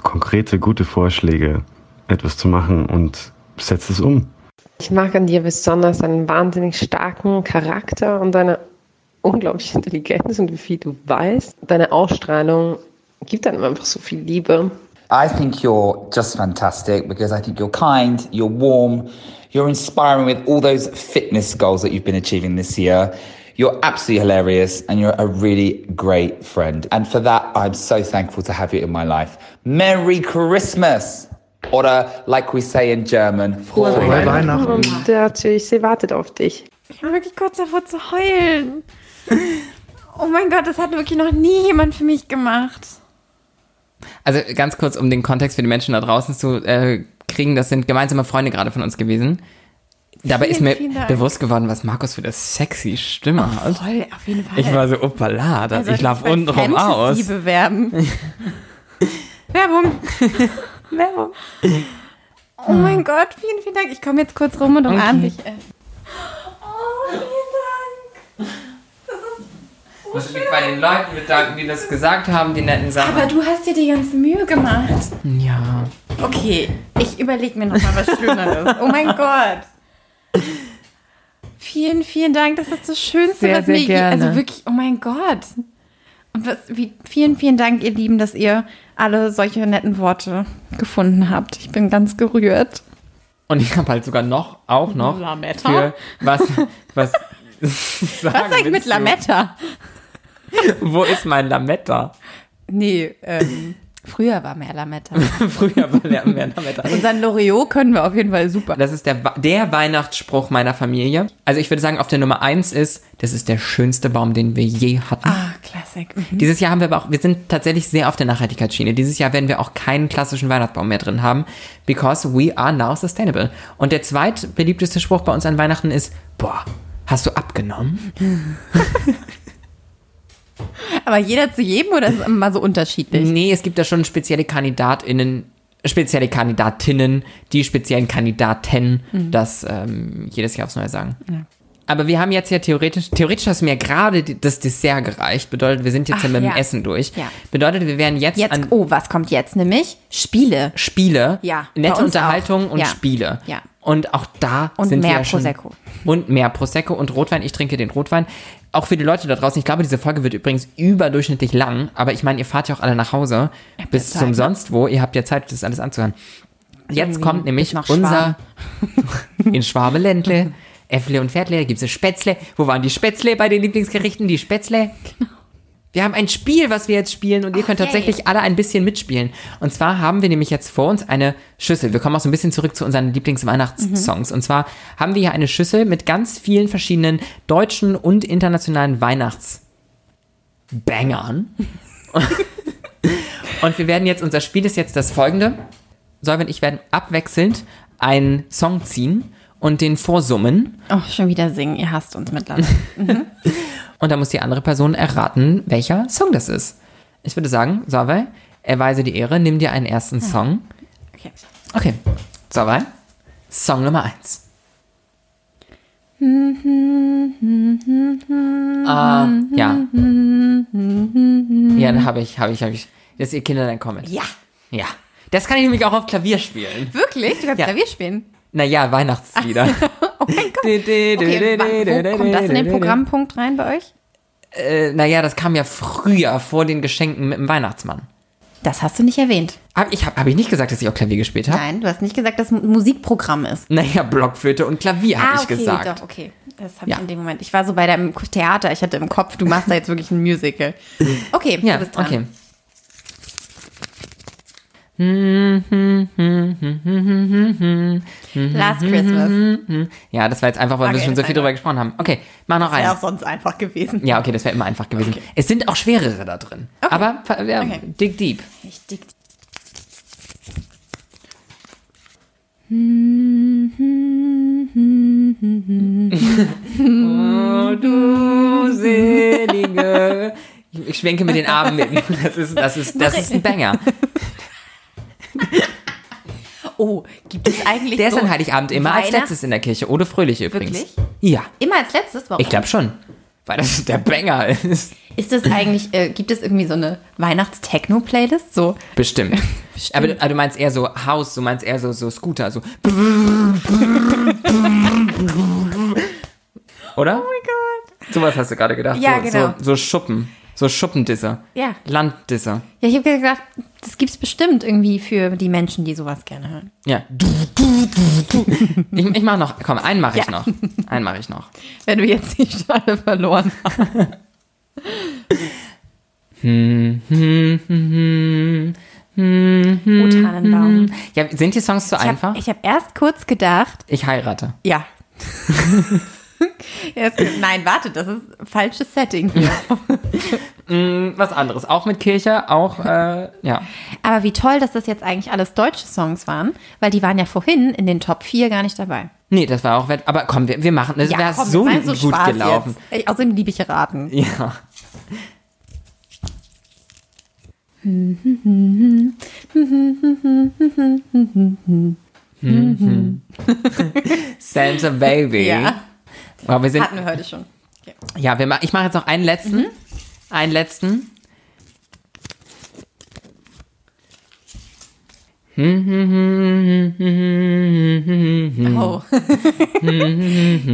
konkrete, gute Vorschläge, etwas zu machen und setzt es um. Ich mag an dir besonders deinen wahnsinnig starken Charakter und deine unglaubliche Intelligenz und wie viel du weißt. Deine Ausstrahlung gibt einem einfach so viel Liebe. I think you're just fantastic because I think you're kind, you're warm, you're inspiring with all those fitness goals that you've been achieving this year. You're absolutely hilarious and you're a really great friend. And for that, I'm so thankful to have you in my life. Merry Christmas! Oder, like we say in German, frohe Weihnachten. Weihnachten. Und der TÜC wartet auf dich. Ich bin wirklich kurz davor zu heulen. Oh mein Gott, das hat wirklich noch nie jemand für mich gemacht. Also ganz kurz, um den Kontext für die Menschen da draußen zu äh, kriegen, das sind gemeinsame Freunde gerade von uns gewesen. Dabei ist Vielen, mir vielen Dank. bewusst geworden, was Markus für eine sexy Stimme hat. Voll, auf jeden Fall. Ich war so, opala, Also, ich laufe untenrum aus. bewerben. Werbung. Werbung. Oh mein Gott, vielen, vielen Dank. Ich komme jetzt kurz rum und umarm Okay. dich. äh. Oh, vielen Dank. Muss ich mich bei den Leuten bedanken, die das gesagt haben, die netten Sachen. Aber du hast dir die ganze Mühe gemacht. ja. Okay, ich überlege mir nochmal was Schöneres. Oh mein Gott. Vielen, vielen Dank. Das ist das Schönste, Sehr, was sehr mir je- gerne. Also wirklich, oh mein Gott. Und was, wie, vielen, vielen Dank, ihr Lieben, dass ihr alle solche netten Worte gefunden habt. Ich bin ganz gerührt. Und ich habe halt sogar noch, auch noch, Lametta? für was, was, Was sag ich mit Lametta? Wo ist mein Lametta? Nee, ähm, früher war mehr Lametta. Früher war mehr Lametta. Unseren Loriot können wir auf jeden Fall super. Das ist der, der Weihnachtsspruch meiner Familie. Also ich würde sagen, auf der Nummer eins ist, das ist der schönste Baum, den wir je hatten. Ah, Klassik. Mhm. Dieses Jahr haben wir aber auch, wir sind tatsächlich sehr auf der Nachhaltigkeitsschiene. Dieses Jahr werden wir auch keinen klassischen Weihnachtsbaum mehr drin haben, because we are now sustainable. Und der zweitbeliebteste Spruch bei uns an Weihnachten ist, boah, hast du abgenommen? Aber jeder zu jedem oder ist es immer so unterschiedlich? Nee, es gibt da schon spezielle KandidatInnen, spezielle Kandidatinnen, die speziellen Kandidaten das ähm, jedes Jahr aufs Neue sagen. Aber wir haben jetzt ja theoretisch, theoretisch hast du mir gerade das Dessert gereicht. Bedeutet, wir sind jetzt Ach, ja mit dem ja. Essen durch. Ja. Bedeutet, wir werden jetzt, Jetzt, an oh, was kommt jetzt? Nämlich Spiele. Spiele, Ja, nette Unterhaltung auch. und Ja. Spiele. Ja. Und auch da Und sind mehr wir ja schon, Prosecco. Und mehr Prosecco und Rotwein. Ich trinke den Rotwein. Auch für die Leute da draußen. Ich glaube, diese Folge wird übrigens überdurchschnittlich lang. Aber ich meine, ihr fahrt ja auch alle nach Hause. bis Zeit, zum ne? sonst wo. Ihr habt ja Zeit, das alles anzuhören. Jetzt kommt nämlich unser in Schwabeländle. Äffle und Pferdle, da gibt es Spätzle. Wo waren die Spätzle bei den Lieblingsgerichten? Die Spätzle? Wir haben ein Spiel, was wir jetzt spielen und ihr könnt yay. tatsächlich alle ein bisschen mitspielen. Und zwar haben wir nämlich jetzt vor uns eine Schüssel. Wir kommen auch so ein bisschen zurück zu unseren Lieblingsweihnachtssongs. Und zwar haben wir hier eine Schüssel mit ganz vielen verschiedenen deutschen und internationalen Weihnachtsbangern. und wir werden jetzt, unser Spiel ist jetzt das folgende. Solveig und ich werden abwechselnd einen Song ziehen und den vorsummen. Oh, schon wieder singen. Ihr hasst uns mittlerweile. Und dann muss die andere Person erraten, welcher Song das ist. Ich würde sagen, Solveig, erweise die Ehre, nimm dir einen ersten Song. Okay. Okay, Solveig, Song Nummer eins. Ah, ja. Ja, dann habe ich, habe ich, habe ich. Das ist ihr Kinder dann kommen. Ja. Ja. Das kann ich nämlich auch auf Klavier spielen. Wirklich? Du kannst Ja. Klavier spielen? Naja, Weihnachtslieder. Oh mein Gott. Okay, wo kommt das in den Programmpunkt rein bei euch? Äh, naja, das kam ja früher vor den Geschenken mit dem Weihnachtsmann. Das hast du nicht erwähnt. Hab ich, hab, hab ich nicht gesagt, dass ich auch Klavier gespielt habe? Nein, du hast nicht gesagt, dass ein Musikprogramm ist. Naja, Blockflöte und Klavier habe ich Ah, okay, gesagt. doch, okay. Das habe Ja. ich in dem Moment. Ich war so bei deinem Theater, ich hatte im Kopf, du machst da jetzt wirklich ein Musical. Okay, Ja, du bist dran. okay. Last Christmas. Ja, das war jetzt einfach, weil wir Okay, schon so viel drüber gesprochen haben. Okay, mach noch Wäre einen. auch sonst einfach gewesen. Ja, okay, das wäre immer einfach gewesen. Es sind auch schwerere da drin. Aber ja, Okay. dig deep. Ich dick. Oh, du selige. Ich, ich schwenke mit den Armen mit. Das ist, das ist, das ist ein Banger. Oh, gibt es eigentlich Der ist so an Heiligabend immer als Weihnachts- letztes in der Kirche. Ohne Fröhliche übrigens. Wirklich? Ja, Immer als letztes? Warum? ich glaube schon. Weil das der Banger ist. Ist das eigentlich, äh, gibt es irgendwie so eine Weihnachts-Techno-Playlist? So, Bestimmt. Aber, du, aber du meinst eher so Haus, du meinst eher so, so Scooter, so. Oder? Oh mein Gott. Sowas hast du gerade gedacht. Ja, so, genau. So, so Schuppen. So Schuppendisser. Ja. Landdisser. ja, ich habe gedacht, das gibt es bestimmt irgendwie für die Menschen, die sowas gerne hören. Ja. Ich, ich mach noch, komm, einen mache ich Ja. noch. Einen mache ich noch. Wenn du jetzt die Schale verloren hast. Oh, Tannenbaum. Ja, sind die Songs zu einfach? Ich habe erst kurz gedacht, Ich heirate. ja. Erst, nein, warte, das ist falsches Setting hier. Mm, was anderes. Auch mit Kirche, auch, äh, ja. Aber wie toll, dass das jetzt eigentlich alles deutsche Songs waren, weil die waren ja vorhin in den Top 4 gar nicht dabei. Nee, das war auch, wett- aber komm, wir, wir machen, das wäre komm, so machen gut Spaß gelaufen. Jetzt. Außerdem liebe ich Raten. Ja. Santa Baby. Ja. Aber wir sind, Hatten wir heute schon. ja, wir ich mache jetzt noch einen letzten. Einen letzten. Oh.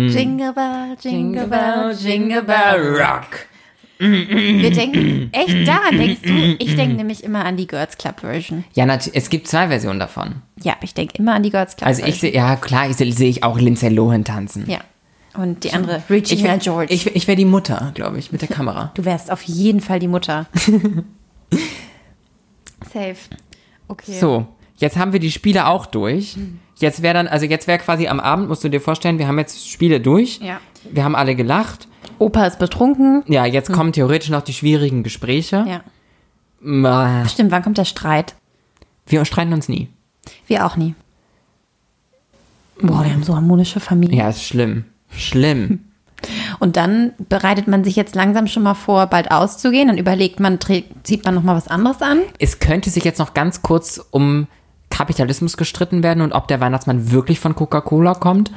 jingle bell, jingle bell, jingle bell. Rock. Wir denken, echt daran denkst du? Ich denke nämlich immer an die Girls Club Version. Ja, es gibt zwei Versionen davon. Ja, ich denke immer an die Girls Club Also ich Version. sehe, ja klar, ich sehe seh ich auch Lindsay Lohan tanzen. Ja. Und die andere, Ich Regina wäre George. ich, wär- ich wär die Mutter, glaube ich, mit der Kamera. du wärst auf jeden Fall die Mutter. Safe. Okay. So, jetzt haben wir die Spiele auch durch. Jetzt wäre dann, also jetzt wäre quasi am Abend, musst du dir vorstellen, wir haben jetzt Spiele durch. Ja. Wir haben alle gelacht. Opa ist betrunken. Ja, jetzt kommen theoretisch noch die schwierigen Gespräche. Ja. Ma- Stimmt, wann kommt der Streit? Wir streiten uns nie. Wir auch nie. Boah, wir haben so harmonische Familien. Ja, ist schlimm. Schlimm. Und dann bereitet man sich jetzt langsam schon mal vor, bald auszugehen. Dann überlegt man, zieht man noch mal was anderes an. es könnte sich jetzt noch ganz kurz um Kapitalismus gestritten werden und ob der Weihnachtsmann wirklich von Coca-Cola kommt.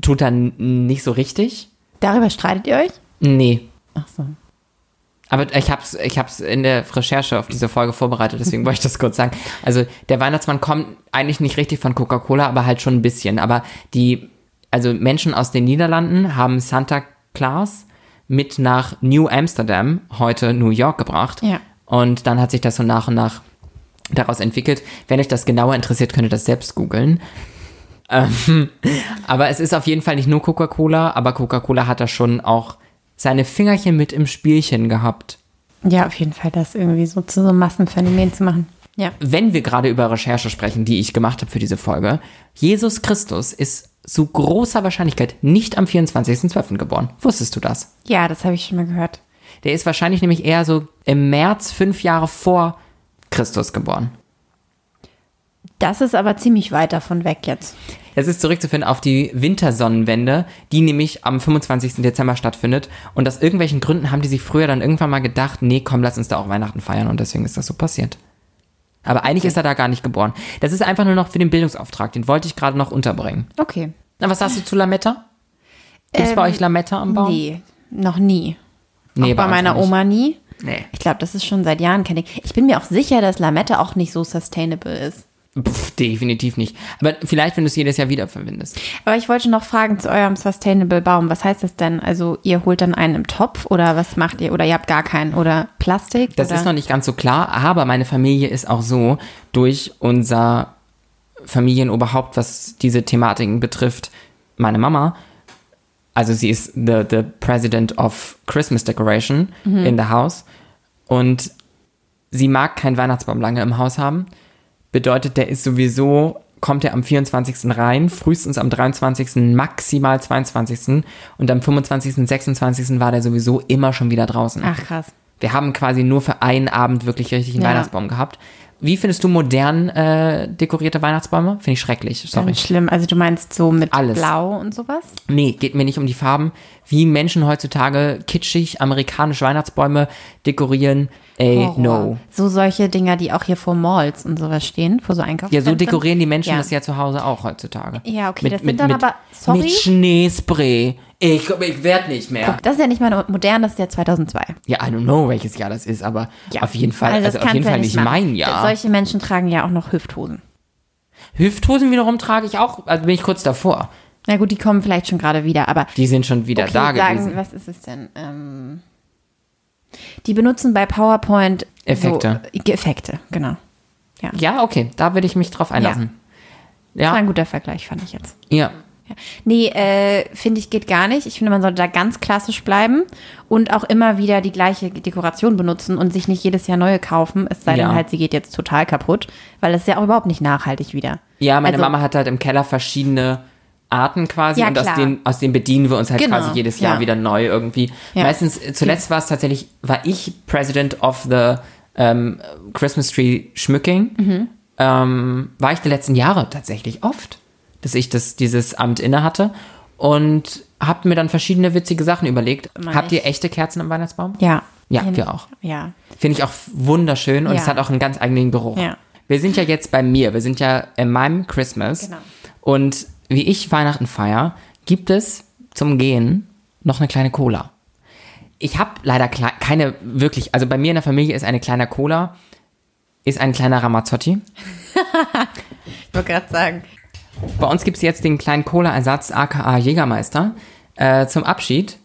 Tut er nicht so richtig. Darüber streitet ihr euch? Nee. Ach so. Aber ich hab's, ich hab's in der Recherche auf diese Folge vorbereitet, deswegen wollte ich das kurz sagen. Also der Weihnachtsmann kommt eigentlich nicht richtig von Coca-Cola, aber halt schon ein bisschen. Aber die, also Menschen aus den Niederlanden haben Santa Claus mit nach New Amsterdam, heute New York, gebracht. Ja. Und dann hat sich das so nach und nach daraus entwickelt. Wenn euch das genauer interessiert, könnt ihr das selbst googeln. Ähm, aber es ist auf jeden Fall nicht nur Coca-Cola, aber Coca-Cola hat da schon auch seine Fingerchen mit im Spielchen gehabt. Ja, auf jeden Fall, das irgendwie so zu so einem Massenphänomen zu machen. Ja. Wenn wir gerade über Recherche sprechen, die ich gemacht habe für diese Folge, Jesus Christus ist zu großer Wahrscheinlichkeit nicht am 24.12. geboren. Wusstest du das? Ja, das habe ich schon mal gehört. Der ist wahrscheinlich nämlich eher so im März fünf Jahre vor Christus geboren. Das ist aber ziemlich weit davon weg jetzt. Es ist zurückzuführen auf die Wintersonnenwende, die nämlich am 25. Dezember stattfindet. Und aus irgendwelchen Gründen haben die sich früher dann irgendwann mal gedacht, nee, komm, lass uns da auch Weihnachten feiern. Und deswegen ist das so passiert. Aber eigentlich ist er da gar nicht geboren. Das ist einfach nur noch für den Bildungsauftrag. Den wollte ich gerade noch unterbringen. Okay. Na, was sagst du zu Lametta? Gibt es bei euch Lametta am Baum? Nee, noch nie. Nee, auch bei uns meiner. Oma nie. Nee. Ich glaube, das ist schon seit Jahren kein Ding. Ich bin mir auch sicher, dass Lamette auch nicht so sustainable ist. Pff, definitiv nicht. Aber vielleicht, wenn du es jedes Jahr wiederverwendest. Aber ich wollte noch fragen zu eurem Sustainable Baum. Was heißt das denn? Also ihr holt dann einen im Topf oder was macht ihr? Oder ihr habt gar keinen? Oder Plastik? Das oder? ist noch nicht ganz so klar, aber meine Familie ist auch so, durch unser Familienoberhaupt, was diese Thematiken betrifft, meine Mama, also sie ist the, the President of Christmas Decoration in the house und sie mag keinen Weihnachtsbaum lange im Haus haben. Bedeutet, der ist sowieso, kommt er am 24. rein, frühestens am 23., maximal 22. und am 25., 26. war der sowieso immer schon wieder draußen. Ach krass. Wir haben quasi nur für einen Abend wirklich richtig einen Ja. Weihnachtsbaum gehabt. Wie findest du modern äh, dekorierte Weihnachtsbäume? Finde ich schrecklich, sorry. Ganz schlimm. Also du meinst so mit Alles. Blau und sowas? Nee, geht mir nicht um die Farben. Wie Menschen heutzutage kitschig amerikanische Weihnachtsbäume dekorieren, ey, Horror. no. So solche Dinger, die auch hier vor Malls und sowas stehen, vor so Ja, Einkaufszentren. so dekorieren die Menschen Ja. das ja zu Hause auch heutzutage. Ja, okay, das sind dann aber- sorry? Mit Schneespray. Ich, ich werd nicht mehr. Das ist ja nicht mal modern, das ist ja 2002. Ja, I don't know, welches Jahr das ist, aber auf jeden Fall, Also also, das auf jeden ja Fall nicht machen. mein Jahr. Solche Menschen tragen ja auch noch Hüfthosen. Hüfthosen wiederum trage ich auch, also bin ich kurz davor. Na gut, die kommen vielleicht schon gerade wieder, aber Die sind schon wieder okay, da sagen, gewesen. was ist es denn? Ähm, die benutzen bei PowerPoint Effekte. So, Effekte, genau. Ja, okay, da würde ich mich drauf einlassen. Das war Ja, ein guter Vergleich, fand ich jetzt. ja. Nee, äh, finde ich geht gar nicht. Ich finde, man sollte da ganz klassisch bleiben und auch immer wieder die gleiche Dekoration benutzen und sich nicht jedes Jahr neue kaufen. Es sei Ja. denn halt, sie geht jetzt total kaputt, weil das ist ja auch überhaupt nicht nachhaltig wieder. Ja, meine Also- Mama hat halt im Keller verschiedene Arten quasi Ja, und aus denen, aus denen bedienen wir uns halt Genau, quasi jedes Jahr ja. wieder neu irgendwie. Ja. Meistens, zuletzt war es tatsächlich, war ich President of the ähm, Christmas Tree Schmücking. Mhm. Ähm, war ich die letzten Jahre tatsächlich oft, dass ich das, dieses Amt inne hatte und hab mir dann verschiedene witzige Sachen überlegt. Immer Habt ihr echte Kerzen am Weihnachtsbaum? Ja. Ja, wir auch. Ja. Finde ich auch wunderschön und es hat auch einen ganz eigenen Geruch. Ja. Wir sind ja jetzt bei mir, wir sind ja in meinem Christmas. Genau. Und wie ich Weihnachten feier, gibt es zum Gehen noch eine kleine Cola. Ich habe leider keine wirklich, also bei mir in der Familie ist eine kleine Cola, ist ein kleiner Ramazzotti. Ich wollte gerade sagen. Bei uns gibt es jetzt den kleinen Cola-Ersatz, aka Jägermeister, äh, zum Abschied.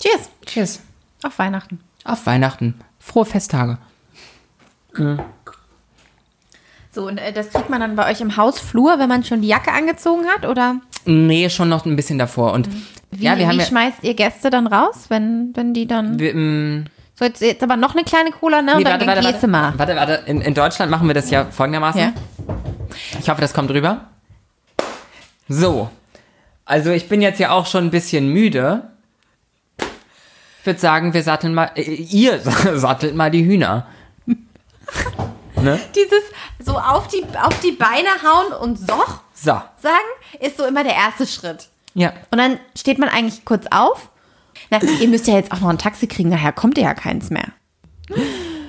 Cheers. Cheers. Auf Weihnachten. Auf Weihnachten. Frohe Festtage. So, und äh, das kriegt man dann bei euch im Hausflur, wenn man schon die Jacke angezogen hat? Oder Nee, schon noch ein bisschen davor. Und wie, ja, wir haben wie schmeißt ihr Gäste dann raus, wenn, wenn die dann. wir, mm, so, jetzt, jetzt aber noch eine kleine Cola, ne? Und Nee, dann warte, warte, warte, mal. warte, warte. In, in Deutschland machen wir das ja folgendermaßen. Ja. Ich hoffe, das kommt rüber. So. Also ich bin jetzt ja auch schon ein bisschen müde. Ich würde sagen, wir satteln mal, äh, ihr sattelt mal die Hühner. Ne? Dieses so auf die, auf die Beine hauen und so So. sagen, ist so immer der erste Schritt. Ja. Und dann steht man eigentlich kurz auf. Na, ihr müsst ja jetzt auch noch ein Taxi kriegen, daher kommt ihr ja keins mehr.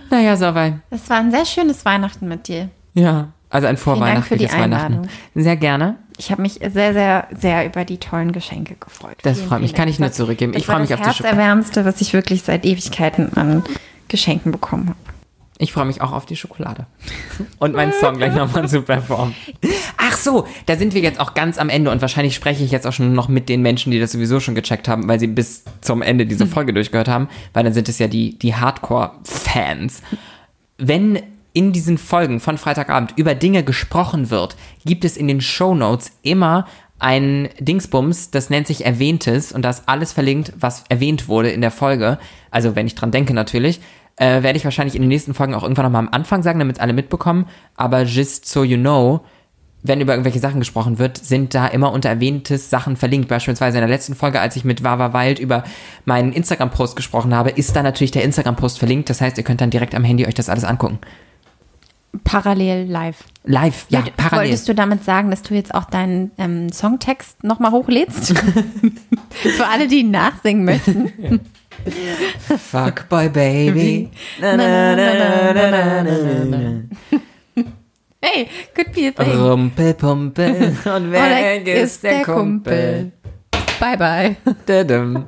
Naja, soweit. Das war ein sehr schönes Weihnachten mit dir. Ja. Also ein vorweihnachtliches Weihnachten. Sehr gerne. Ich habe mich sehr, sehr, sehr über die tollen Geschenke gefreut. Das Vielen, freut mich. Kann ich nur Das- zurückgeben. Das Ich freue war mich das auf die Schokolade. Herzerwärmste, was ich wirklich seit Ewigkeiten an Geschenken bekommen habe. Ich freue mich auch auf die Schokolade. Und meinen Song gleich nochmal zu performen. Ach so, da sind wir jetzt auch ganz am Ende und wahrscheinlich spreche ich jetzt auch schon noch mit den Menschen, die das sowieso schon gecheckt haben, weil sie bis zum Ende diese Folge durchgehört haben, weil dann sind es ja die, die Hardcore-Fans. Wenn in diesen Folgen von Freitagabend über Dinge gesprochen wird, gibt es in den Shownotes immer ein Dingsbums, das nennt sich Erwähntes und da ist alles verlinkt, was erwähnt wurde in der Folge. Also wenn ich dran denke natürlich, äh, werde ich wahrscheinlich in den nächsten Folgen auch irgendwann nochmal am Anfang sagen, damit alle mitbekommen. Aber just so you know, wenn über irgendwelche Sachen gesprochen wird, sind da immer unter erwähntes Sachen verlinkt. Beispielsweise in der letzten Folge, als ich mit Wawa Wild über meinen Instagram-Post gesprochen habe, ist da natürlich der Instagram-Post verlinkt. Das heißt, ihr könnt dann direkt am Handy euch das alles angucken. Parallel live. Live, ja, Woll- parallel. Wolltest du damit sagen, dass du jetzt auch deinen ähm, Songtext nochmal hochlädst? Für alle, die ihn nachsingen möchten. Baby. Na, na, na, na, na, na, na. Hey, could be a thing. Rumpelpumpel und Oh, weg weg ist der Kumpel. Bye, bye. Dadum.